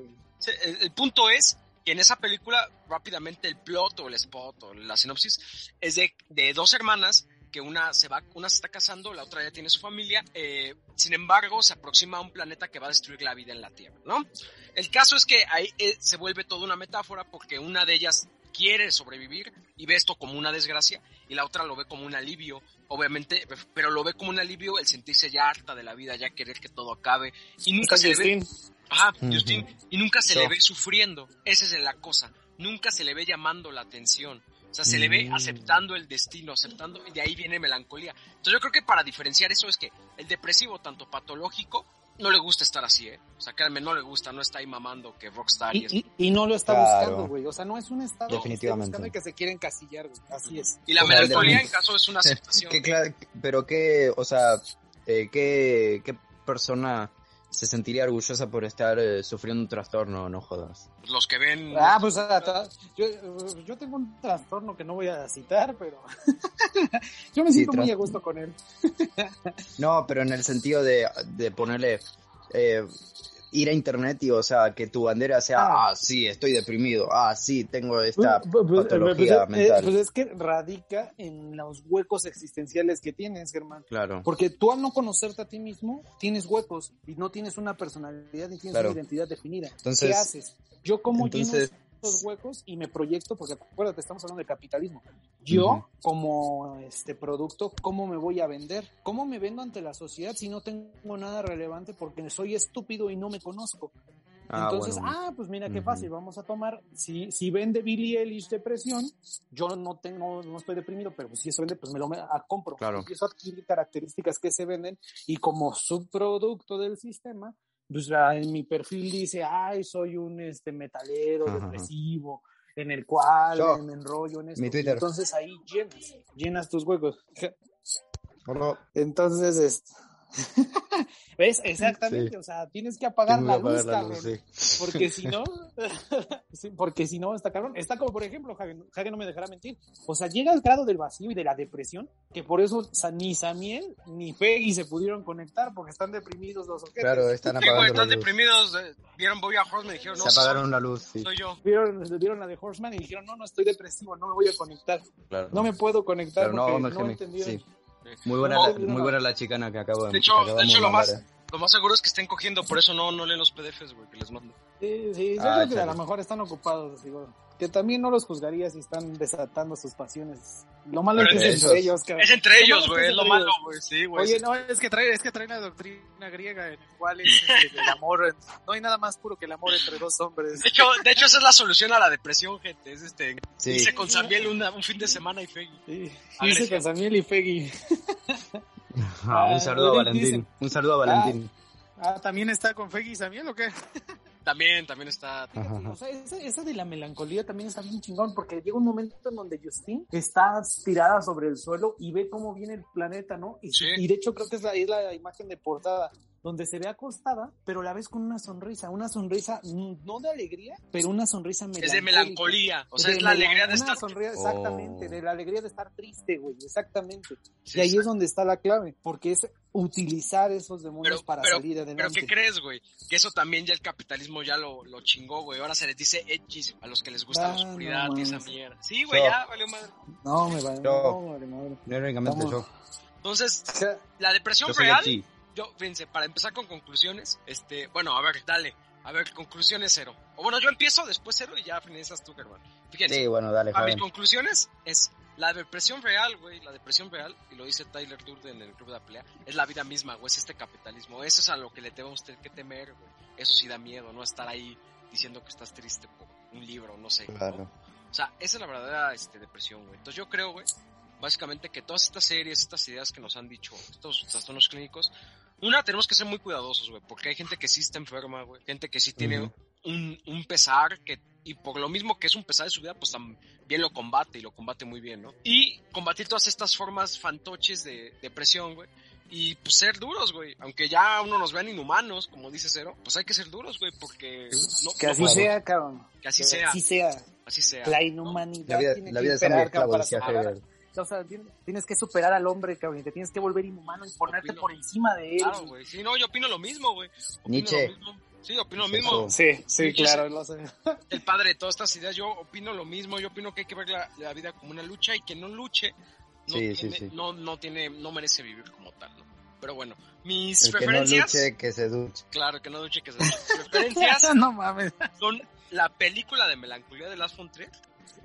el, punto es que en esa película, rápidamente, el plot o el spot o la sinopsis es de, de dos hermanas que una se va, una se está casando, la otra ya tiene su familia, eh, sin embargo se aproxima a un planeta que va a destruir la vida en la Tierra, ¿no? El caso es que ahí eh, se vuelve toda una metáfora porque una de ellas quiere sobrevivir y ve esto como una desgracia y la otra lo ve como un alivio, obviamente, pero lo ve como un alivio el sentirse ya harta de la vida, ya querer que todo acabe y nunca se le ve... Ajá, Justin, y nunca se le ve sufriendo, esa es la cosa, nunca se le ve llamando la atención. O sea, se le ve mm. aceptando el destino, aceptando, y de ahí viene melancolía. Entonces yo creo que para diferenciar eso es que el depresivo, tanto patológico, no le gusta estar así, ¿eh? O sea, créanme, no le gusta, no está ahí mamando que Rockstar y, y, y no lo está buscando, güey. O sea, no es un estado Definitivamente. que, que se quieren casillar, güey. Así es. Y la melancolía, en caso, es una aceptación. pero qué, o sea, eh, qué, qué persona se sentiría orgullosa por estar eh, sufriendo un trastorno, no jodas. Los que ven... Ah, pues yo, yo, tengo un trastorno que no voy a citar, pero yo me siento muy a gusto con él. no, pero en el sentido de, de ponerle... Eh, ir a internet y, o sea, que tu bandera sea, ah, ah sí, estoy deprimido, ah, sí, tengo esta pues, pues, patología pues, mental. pues es que radica en los huecos existenciales que tienes, Germán. Claro. Porque tú al no conocerte a ti mismo, tienes huecos y no tienes una personalidad ni tienes una identidad definida. Entonces, ¿Qué haces? Yo como entonces, estos huecos y me proyecto, porque acuérdate, estamos hablando de capitalismo. Yo, como este producto, ¿cómo me voy a vender? ¿Cómo me vendo ante la sociedad si no tengo nada relevante porque soy estúpido y no me conozco? Ah, Entonces, ah, pues mira qué fácil, vamos a tomar, si, si vende Billy Eilish depresión, yo no tengo, no estoy deprimido, pero si eso vende, pues me lo ah, compro. Claro. Y eso adquiere características que se venden y como subproducto del sistema, pues en mi perfil dice, ay, soy un este metalero depresivo, en el cual me enrollo en esto. Mi Twitter. Entonces ahí llenas, llenas tus huecos. Entonces, este ¿Ves? Exactamente, o sea, tienes que apagar la luz, cabrón. Porque si no, porque si no, está cabrón. Está como, por ejemplo, Javier no me dejará mentir. O sea, llega al grado del vacío y de la depresión, que por eso ni Samiel ni Peggy se pudieron conectar, porque están deprimidos los objetos. Claro, están apagando están deprimidos. Eh, vieron Boya Horseman y dijeron, no. Se apagaron la luz, sí. Soy yo. Vieron, vieron la de Horseman y dijeron, no, no estoy depresivo, no me voy a conectar. No me puedo conectar porque no, no entendieron. Muy buena, la, muy buena la chicana que acabo de De hecho, de hecho lo, más, lo más seguro es que estén cogiendo, por eso no, no leen los PDFs, güey, que les mando. Sí, sí, yo ah, creo que a lo mejor están ocupados, digo. Que también no los juzgaría si están desatando sus pasiones. Lo malo es que es entre ellos, Es entre ellos, güey, es lo malo, güey, sí, güey. Oye, no, es que trae, es que trae una doctrina griega en el cual es este, el amor, no hay nada más puro que el amor entre dos hombres. De hecho, de hecho esa es la solución a la depresión, gente, es este, sí. dice con Samuel un fin de semana y Feggy. Sí, dice con Samuel y Feggy. Ah, un saludo a Valentín, un saludo a Valentín. Ah, ¿también está con Feggy Samuel o qué? También, también está. O sea, esa, de la melancolía también está bien chingón, porque llega un momento en donde Justin está tirada sobre el suelo y ve cómo viene el planeta, ¿no? Y, y de hecho creo que es la, es la imagen de portada donde se ve acostada, pero la ves con una sonrisa, una sonrisa no de alegría, pero una sonrisa melancólica. Es de melancolía, o sea, es la alegría de estar sonrisa, Exactamente, de la alegría de estar triste, güey, exactamente. y ahí es donde está la clave, porque es utilizar esos demonios para salir adelante. Pero ¿qué crees, güey? Que eso también ya el capitalismo ya lo, lo chingó, güey. Ahora se les dice edgys a los que les gusta la ah, oscuridad y esa mierda. Sí, güey, ya valió madre. No, me vale, no, vale madre. yo. Entonces, la depresión real yo, fíjense, para empezar con conclusiones, este, bueno, a ver, dale. A ver, conclusiones cero. O bueno, yo empiezo, después cero y ya finalizas tú, Germán. Fíjense. Sí, bueno, dale, A mis conclusiones es la depresión real, güey, la depresión real, y lo dice Tyler Durden en el Club de la Pelea, es la vida misma, güey, es este capitalismo. Eso es a lo que le tenemos que temer, güey. Eso sí da miedo, no estar ahí diciendo que estás triste por un libro, no sé. Claro. O sea, esa es la verdadera este, depresión, güey. Entonces yo creo, güey, básicamente que todas estas series, estas ideas que nos han dicho estos trastornos clínicos, una, tenemos que ser muy cuidadosos, güey, porque hay gente que sí está enferma, güey. Gente que sí tiene un, un, pesar que, y por lo mismo que es un pesar de su vida, pues también lo combate y lo combate muy bien, ¿no? Y combatir todas estas formas fantoches de depresión, güey. Y pues ser duros, güey. Aunque ya uno nos vean inhumanos, como dice Cero, pues hay que ser duros, güey, porque... No, que así sea, cabrón. Que así sea. Así sea. Así sea. La inhumanidad la vida, tiene la vida que cabrón, o sea, tienes que superar al hombre, cabrón, y te tienes que volver inhumano y ponerte por encima de él. Claro, güey. Sí, no, yo opino lo mismo, güey. Nietzsche. Sí, opino lo mismo. Sí, sí, claro, lo sé. El padre de todas estas ideas, yo opino lo mismo. Yo opino que hay que ver la, vida como una lucha y que no luche no, tiene, no, no tiene, no merece vivir como tal, ¿no? Pero bueno, mis El preferencias. Que no luche, que se duche. Claro, que no luche, que se duche. preferencias. no mames. Son la película de Melancolía de Las Fontrier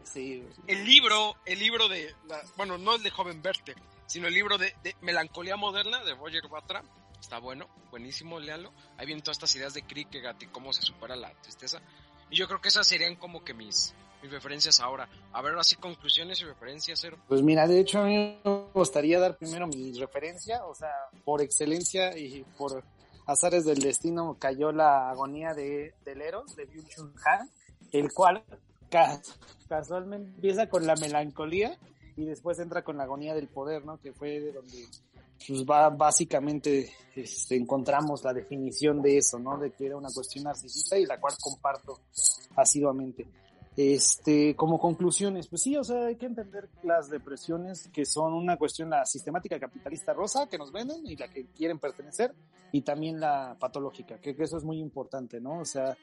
Sí. El libro, el libro de, bueno, no el de Joven Werther, sino el libro de, Melancolía Moderna de Roger Batra. Está bueno, buenísimo, léalo. Ahí vienen todas estas ideas de Kierkegaard y cómo se supera la tristeza. Y yo creo que esas serían como que mis, mis referencias ahora. A ver, así conclusiones y referencias, Cero. Pues mira, de hecho a mí me gustaría dar primero mi referencia, o sea, por excelencia y por azares del destino cayó la agonía de, del Eros, de Byung Chun Han, el cual casualmente empieza con la melancolía y después entra con la agonía del poder, ¿no? Que fue de donde pues va básicamente este, encontramos la definición de eso, ¿no? De que era una cuestión narcisista y la cual comparto asiduamente. Este, como conclusiones, pues sí, o sea, hay que entender las depresiones que son una cuestión, la sistemática capitalista rosa que nos venden y la que quieren pertenecer, y también la patológica, que, que eso es muy importante, ¿no? O sea,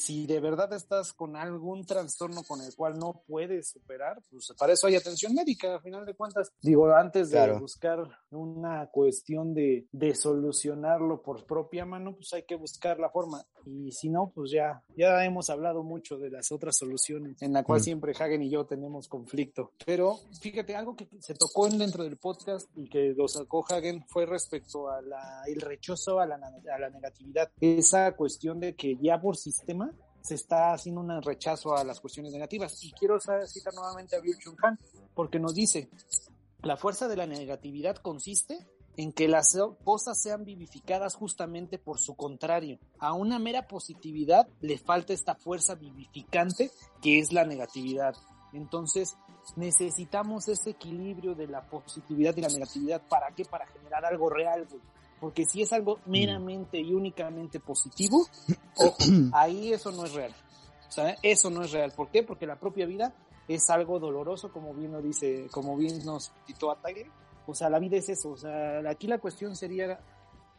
si de verdad estás con algún trastorno con el cual no puedes superar, pues para eso hay atención médica, a final de cuentas. Digo, antes de buscar una cuestión de, de, solucionarlo por propia mano, pues hay que buscar la forma. Y si no, pues ya, ya hemos hablado mucho de las otras soluciones en la cual mm. siempre Hagen y yo tenemos conflicto. Pero fíjate, algo que se tocó dentro del podcast y que lo sacó Hagen fue respecto a la, el rechazo a la, a la negatividad. Esa cuestión de que ya por sistema se está haciendo un rechazo a las cuestiones negativas. Y quiero citar nuevamente a Bill Chung Han, porque nos dice, la fuerza de la negatividad consiste en que las cosas sean vivificadas justamente por su contrario. A una mera positividad le falta esta fuerza vivificante que es la negatividad. Entonces, necesitamos ese equilibrio de la positividad y la negatividad. ¿Para qué? Para generar algo real, porque si es algo mm. meramente y únicamente positivo, ojo, ahí eso no es real. O sea, eso no es real. ¿Por qué? Porque la propia vida es algo doloroso, como bien nos dice, como bien nos citó a Tyler. O sea, la vida es eso. O sea, aquí la cuestión sería,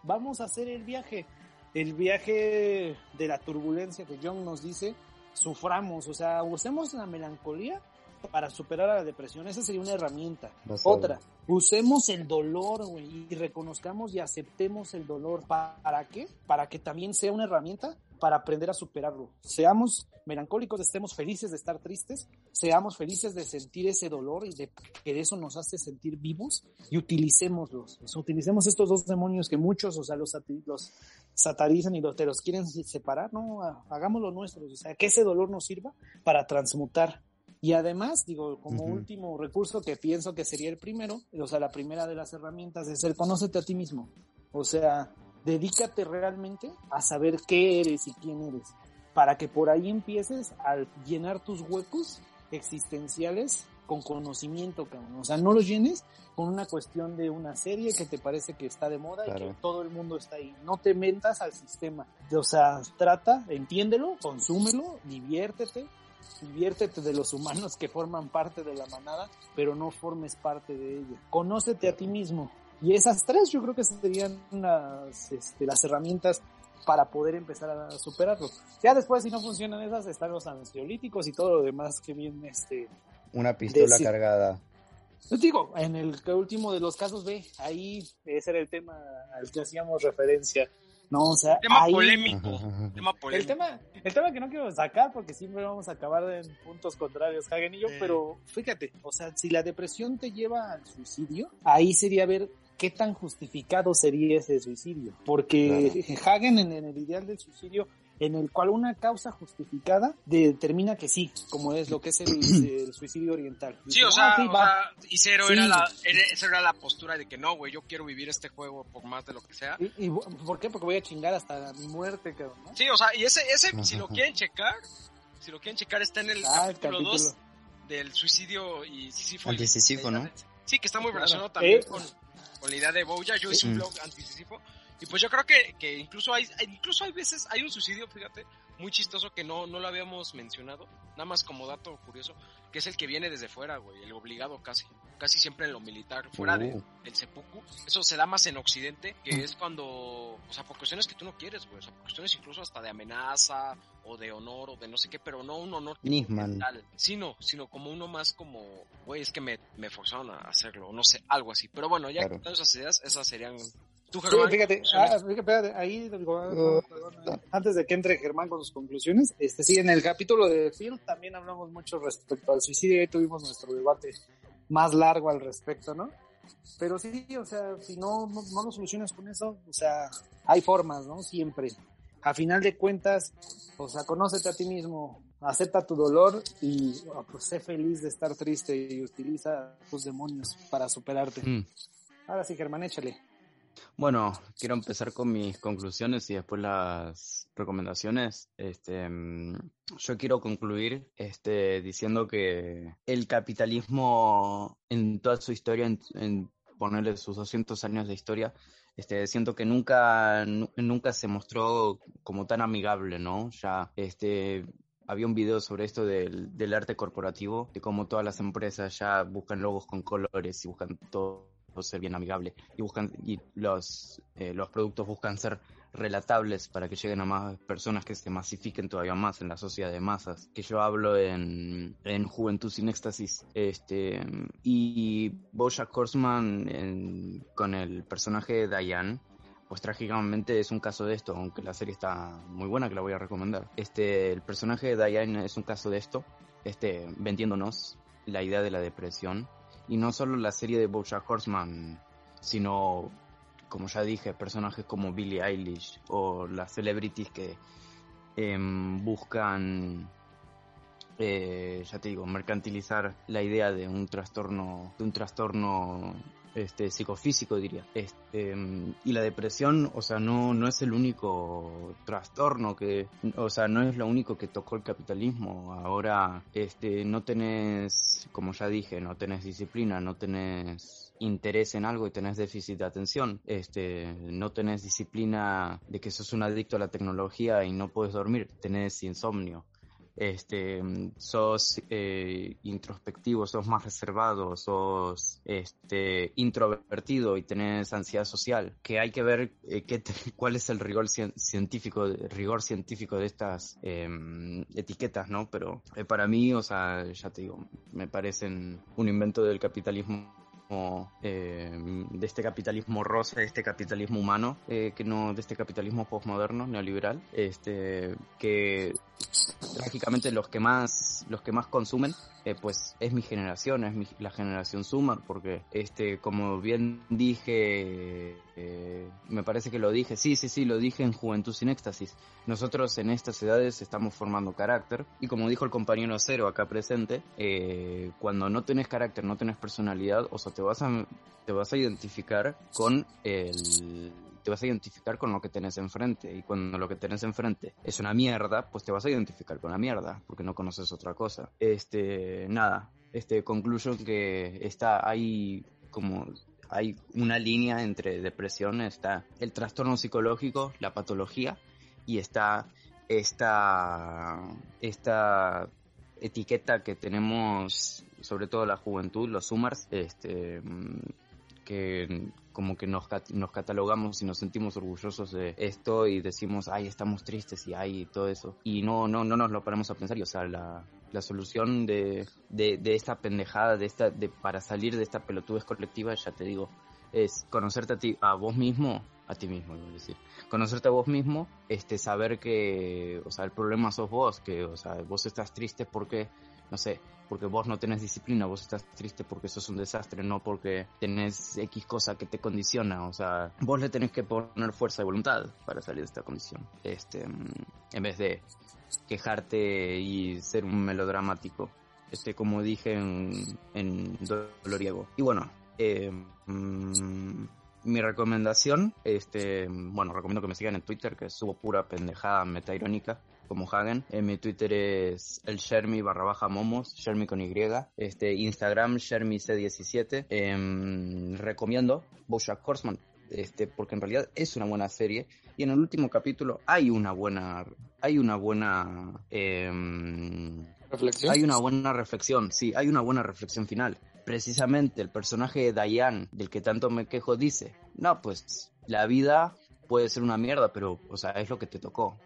vamos a hacer el viaje, el viaje de la turbulencia que John nos dice, suframos, o sea, usemos la melancolía para superar a la depresión. Esa sería una herramienta. Otra, usemos el dolor, y reconozcamos y aceptemos el dolor. ¿Para qué? Para que también sea una herramienta para aprender a superarlo. Seamos melancólicos, estemos felices de estar tristes, seamos felices de sentir ese dolor y de que eso nos hace sentir vivos y utilicémoslos. utilicemos estos dos demonios que muchos, o sea, los, los satarizan y los, te los quieren separar, no, hagámoslo nuestros, o sea, que ese dolor nos sirva para transmutar y además, digo, como último recurso que pienso que sería el primero, o sea, la primera de las herramientas es el conócete a ti mismo. O sea, dedícate realmente a saber qué eres y quién eres, para que por ahí empieces a llenar tus huecos existenciales con conocimiento, cabrón. O sea, no los llenes con una cuestión de una serie que te parece que está de moda y que todo el mundo está ahí. No te mentas al sistema. O sea, trata, entiéndelo, consúmelo, diviértete, diviértete de los humanos que forman parte de la manada, pero no formes parte de ella. Conócete a ti mismo. Y esas tres yo creo que serían las, este, las herramientas para poder empezar a superarlo. Ya después, si no funcionan esas, están los ansiolíticos y todo lo demás que viene este... Una pistola cargada. Yo digo, en el último de los casos, ve, ahí ese era el tema al que hacíamos referencia. No, o sea, tema polémico, tema polémico. El tema, el tema que no quiero sacar porque siempre vamos a acabar en puntos contrarios, Hagen y yo, pero fíjate, o sea, si la depresión te lleva al suicidio, ahí sería ver qué tan justificado sería ese suicidio. Porque Hagen en, el ideal del suicidio en el cual una causa justificada determina que sí, como es lo que es el, suicidio oriental. Sí, o sea, ah, y cero, era la, era la postura de que no, güey, yo quiero vivir este juego por más de lo que sea. ¿Y, por qué? Porque voy a chingar hasta mi muerte, cabrón. Sí, o sea, y ese, ese si lo quieren checar, si lo quieren checar, está en el ah, capítulo 2 del suicidio y Sísifo. Antisísifo, ¿no? Sí, que está muy relacionado tambitambién eh, con, con, la idea de Boya. Yo hice un blog antisísifo y pues yo creo que, que incluso hay, incluso hay veces, hay un suicidio, fíjate, muy chistoso que no, no lo habíamos mencionado, nada más como dato curioso, que es el que viene desde fuera, güey, el obligado casi, casi siempre en lo militar, fuera de, oh. del seppuku. Eso se da más en Occidente, que es cuando, o sea, por cuestiones que tú no quieres, güey, o sea, por cuestiones incluso hasta de amenaza, o de honor, o de no sé qué, pero no un honor mental, sino, sino como uno más como, güey, es que me, me forzaron a hacerlo, o no sé, algo así. Pero bueno, ya claro. esas ideas, esas serían fíjate, ah, fíjate, ahí, ah, ah. antes de que entre Germán con sus conclusiones, este sí, en el capítulo de Phil también hablamos mucho respecto al suicidio y tuvimos nuestro debate más largo al respecto, ¿no? Pero sí, o sea, si no, no, lo solucionas con eso, o sea, hay formas, ¿no? Siempre. A final de cuentas, o sea, conócete a ti mismo, acepta tu dolor y pues, sé feliz de estar triste y utiliza tus demonios para superarte. Mm. Ahora sí, Germán, échale. Bueno, quiero empezar con mis conclusiones y después las recomendaciones. Este, mm, yo quiero concluir este, diciendo que el capitalismo en toda su historia, en, ponerle sus 200 años de historia, este, siento que nunca, nunca se mostró como tan amigable, ¿no? Ya, este, había un video sobre esto del, del arte corporativo, de cómo todas las empresas ya buscan logos con colores y buscan todo ser bien amigable y buscan y los, eh, los productos buscan ser relatables para que lleguen a más personas que se masifiquen todavía más en la sociedad de masas. Que yo hablo en, en Juventud sin Éxtasis. Este, y Bojack Horseman con el personaje de Diane pues trágicamente es un caso de esto, aunque la serie está muy buena que la voy a recomendar. Este, el personaje de Diane es un caso de esto, este, vendiéndonos la idea de la depresión. Y no solo la serie de Bojack Horseman, sino, como ya dije, personajes como Billie Eilish o las celebrities que em, buscan, eh, ya te digo, mercantilizar la idea de un trastorno, de un trastorno este, psicofísico, diría. Este, y la depresión, o sea, no, no es el único trastorno que, o sea, no es lo único que tocó el capitalismo. Ahora, este, no tenés, como ya dije, no tenés disciplina, no tenés interés en algo y tenés déficit de atención, este, no tenés disciplina de que sos un adicto a la tecnología y no puedes dormir, tenés insomnio, este, sos eh, introspectivo, sos más reservado, sos este, introvertido y tenés ansiedad social, que hay que ver eh, qué cuál es el rigor científico, rigor científico de estas em, etiquetas, ¿no? Pero eh, para mí, o sea, ya te digo, me parecen un invento del capitalismo eh, de este capitalismo rosa, de este capitalismo humano, eh, que no de este capitalismo postmoderno, neoliberal, este, que trágicamente los que más, los que más consumen eh, pues es mi generación, es la generación Summer, porque este, como bien dije, eh, me parece que lo dije, sí, sí, sí, lo dije en Juventud sin Éxtasis. Nosotros en estas edades estamos formando carácter y como dijo el compañero Cero acá presente, eh, cuando no tenés carácter, no tenés personalidad, o sea, te vas a, te vas a identificar con el te vas a identificar con lo que tenés enfrente. Y cuando lo que tenés enfrente es una mierda, pues te vas a identificar con la mierda, porque no conoces otra cosa. Este, nada, este, concluyo que está ahí como hay una línea entre depresión, está el trastorno psicológico, la patología, y está esta, esta etiqueta que tenemos, sobre todo la juventud, los Summers, este, que como que nos, nos catalogamos y nos sentimos orgullosos de esto y decimos, ay, estamos tristes y ay, todo eso. Y no, no, no nos lo paramos a pensar. Y, o sea, la, la solución de, de, de, esta pendejada, de esta, de, para salir de esta pelotudez colectiva, ya te digo, es conocerte a ti, a vos mismo, a ti mismo, es decir, conocerte a vos mismo, este, saber que, o sea, el problema sos vos, que, o sea, vos estás triste porque no sé, porque vos no tenés disciplina, vos estás triste porque sos un desastre, no porque tenés X cosa que te condiciona, o sea, vos le tenés que poner fuerza de voluntad para salir de esta condición, este, mm, en vez de quejarte y ser un melodramático, este, como dije en, en Doloriego. Y bueno, eh, mm, mi recomendación, este, bueno, recomiendo que me sigan en Twitter, que subo pura pendejada meta irónica como Hagen. En mi Twitter es el Shermy barra baja momos, Shermy con Y. Este, Instagram, Shermy C17. Em, recomiendo Bojack Horseman, este, porque en realidad es una buena serie. Y en el último capítulo hay una buena, hay una buena, em, ¿Reflexión? Hay una buena reflexión, sí, hay una buena reflexión final. Precisamente el personaje de Diane, del que tanto me quejo, dice, no, pues la vida puede ser una mierda, pero, o sea, es lo que te tocó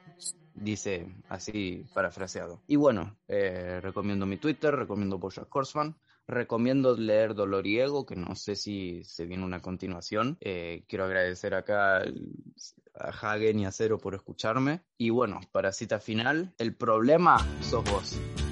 dice así parafraseado. Y bueno, eh, recomiendo mi Twitter, recomiendo Bojack Horseman, recomiendo leer Doloriego, que no sé si se viene una continuación. Eh, quiero agradecer acá a Hagen y a Cero por escucharme. Y bueno, para cita final, el problema sos vos.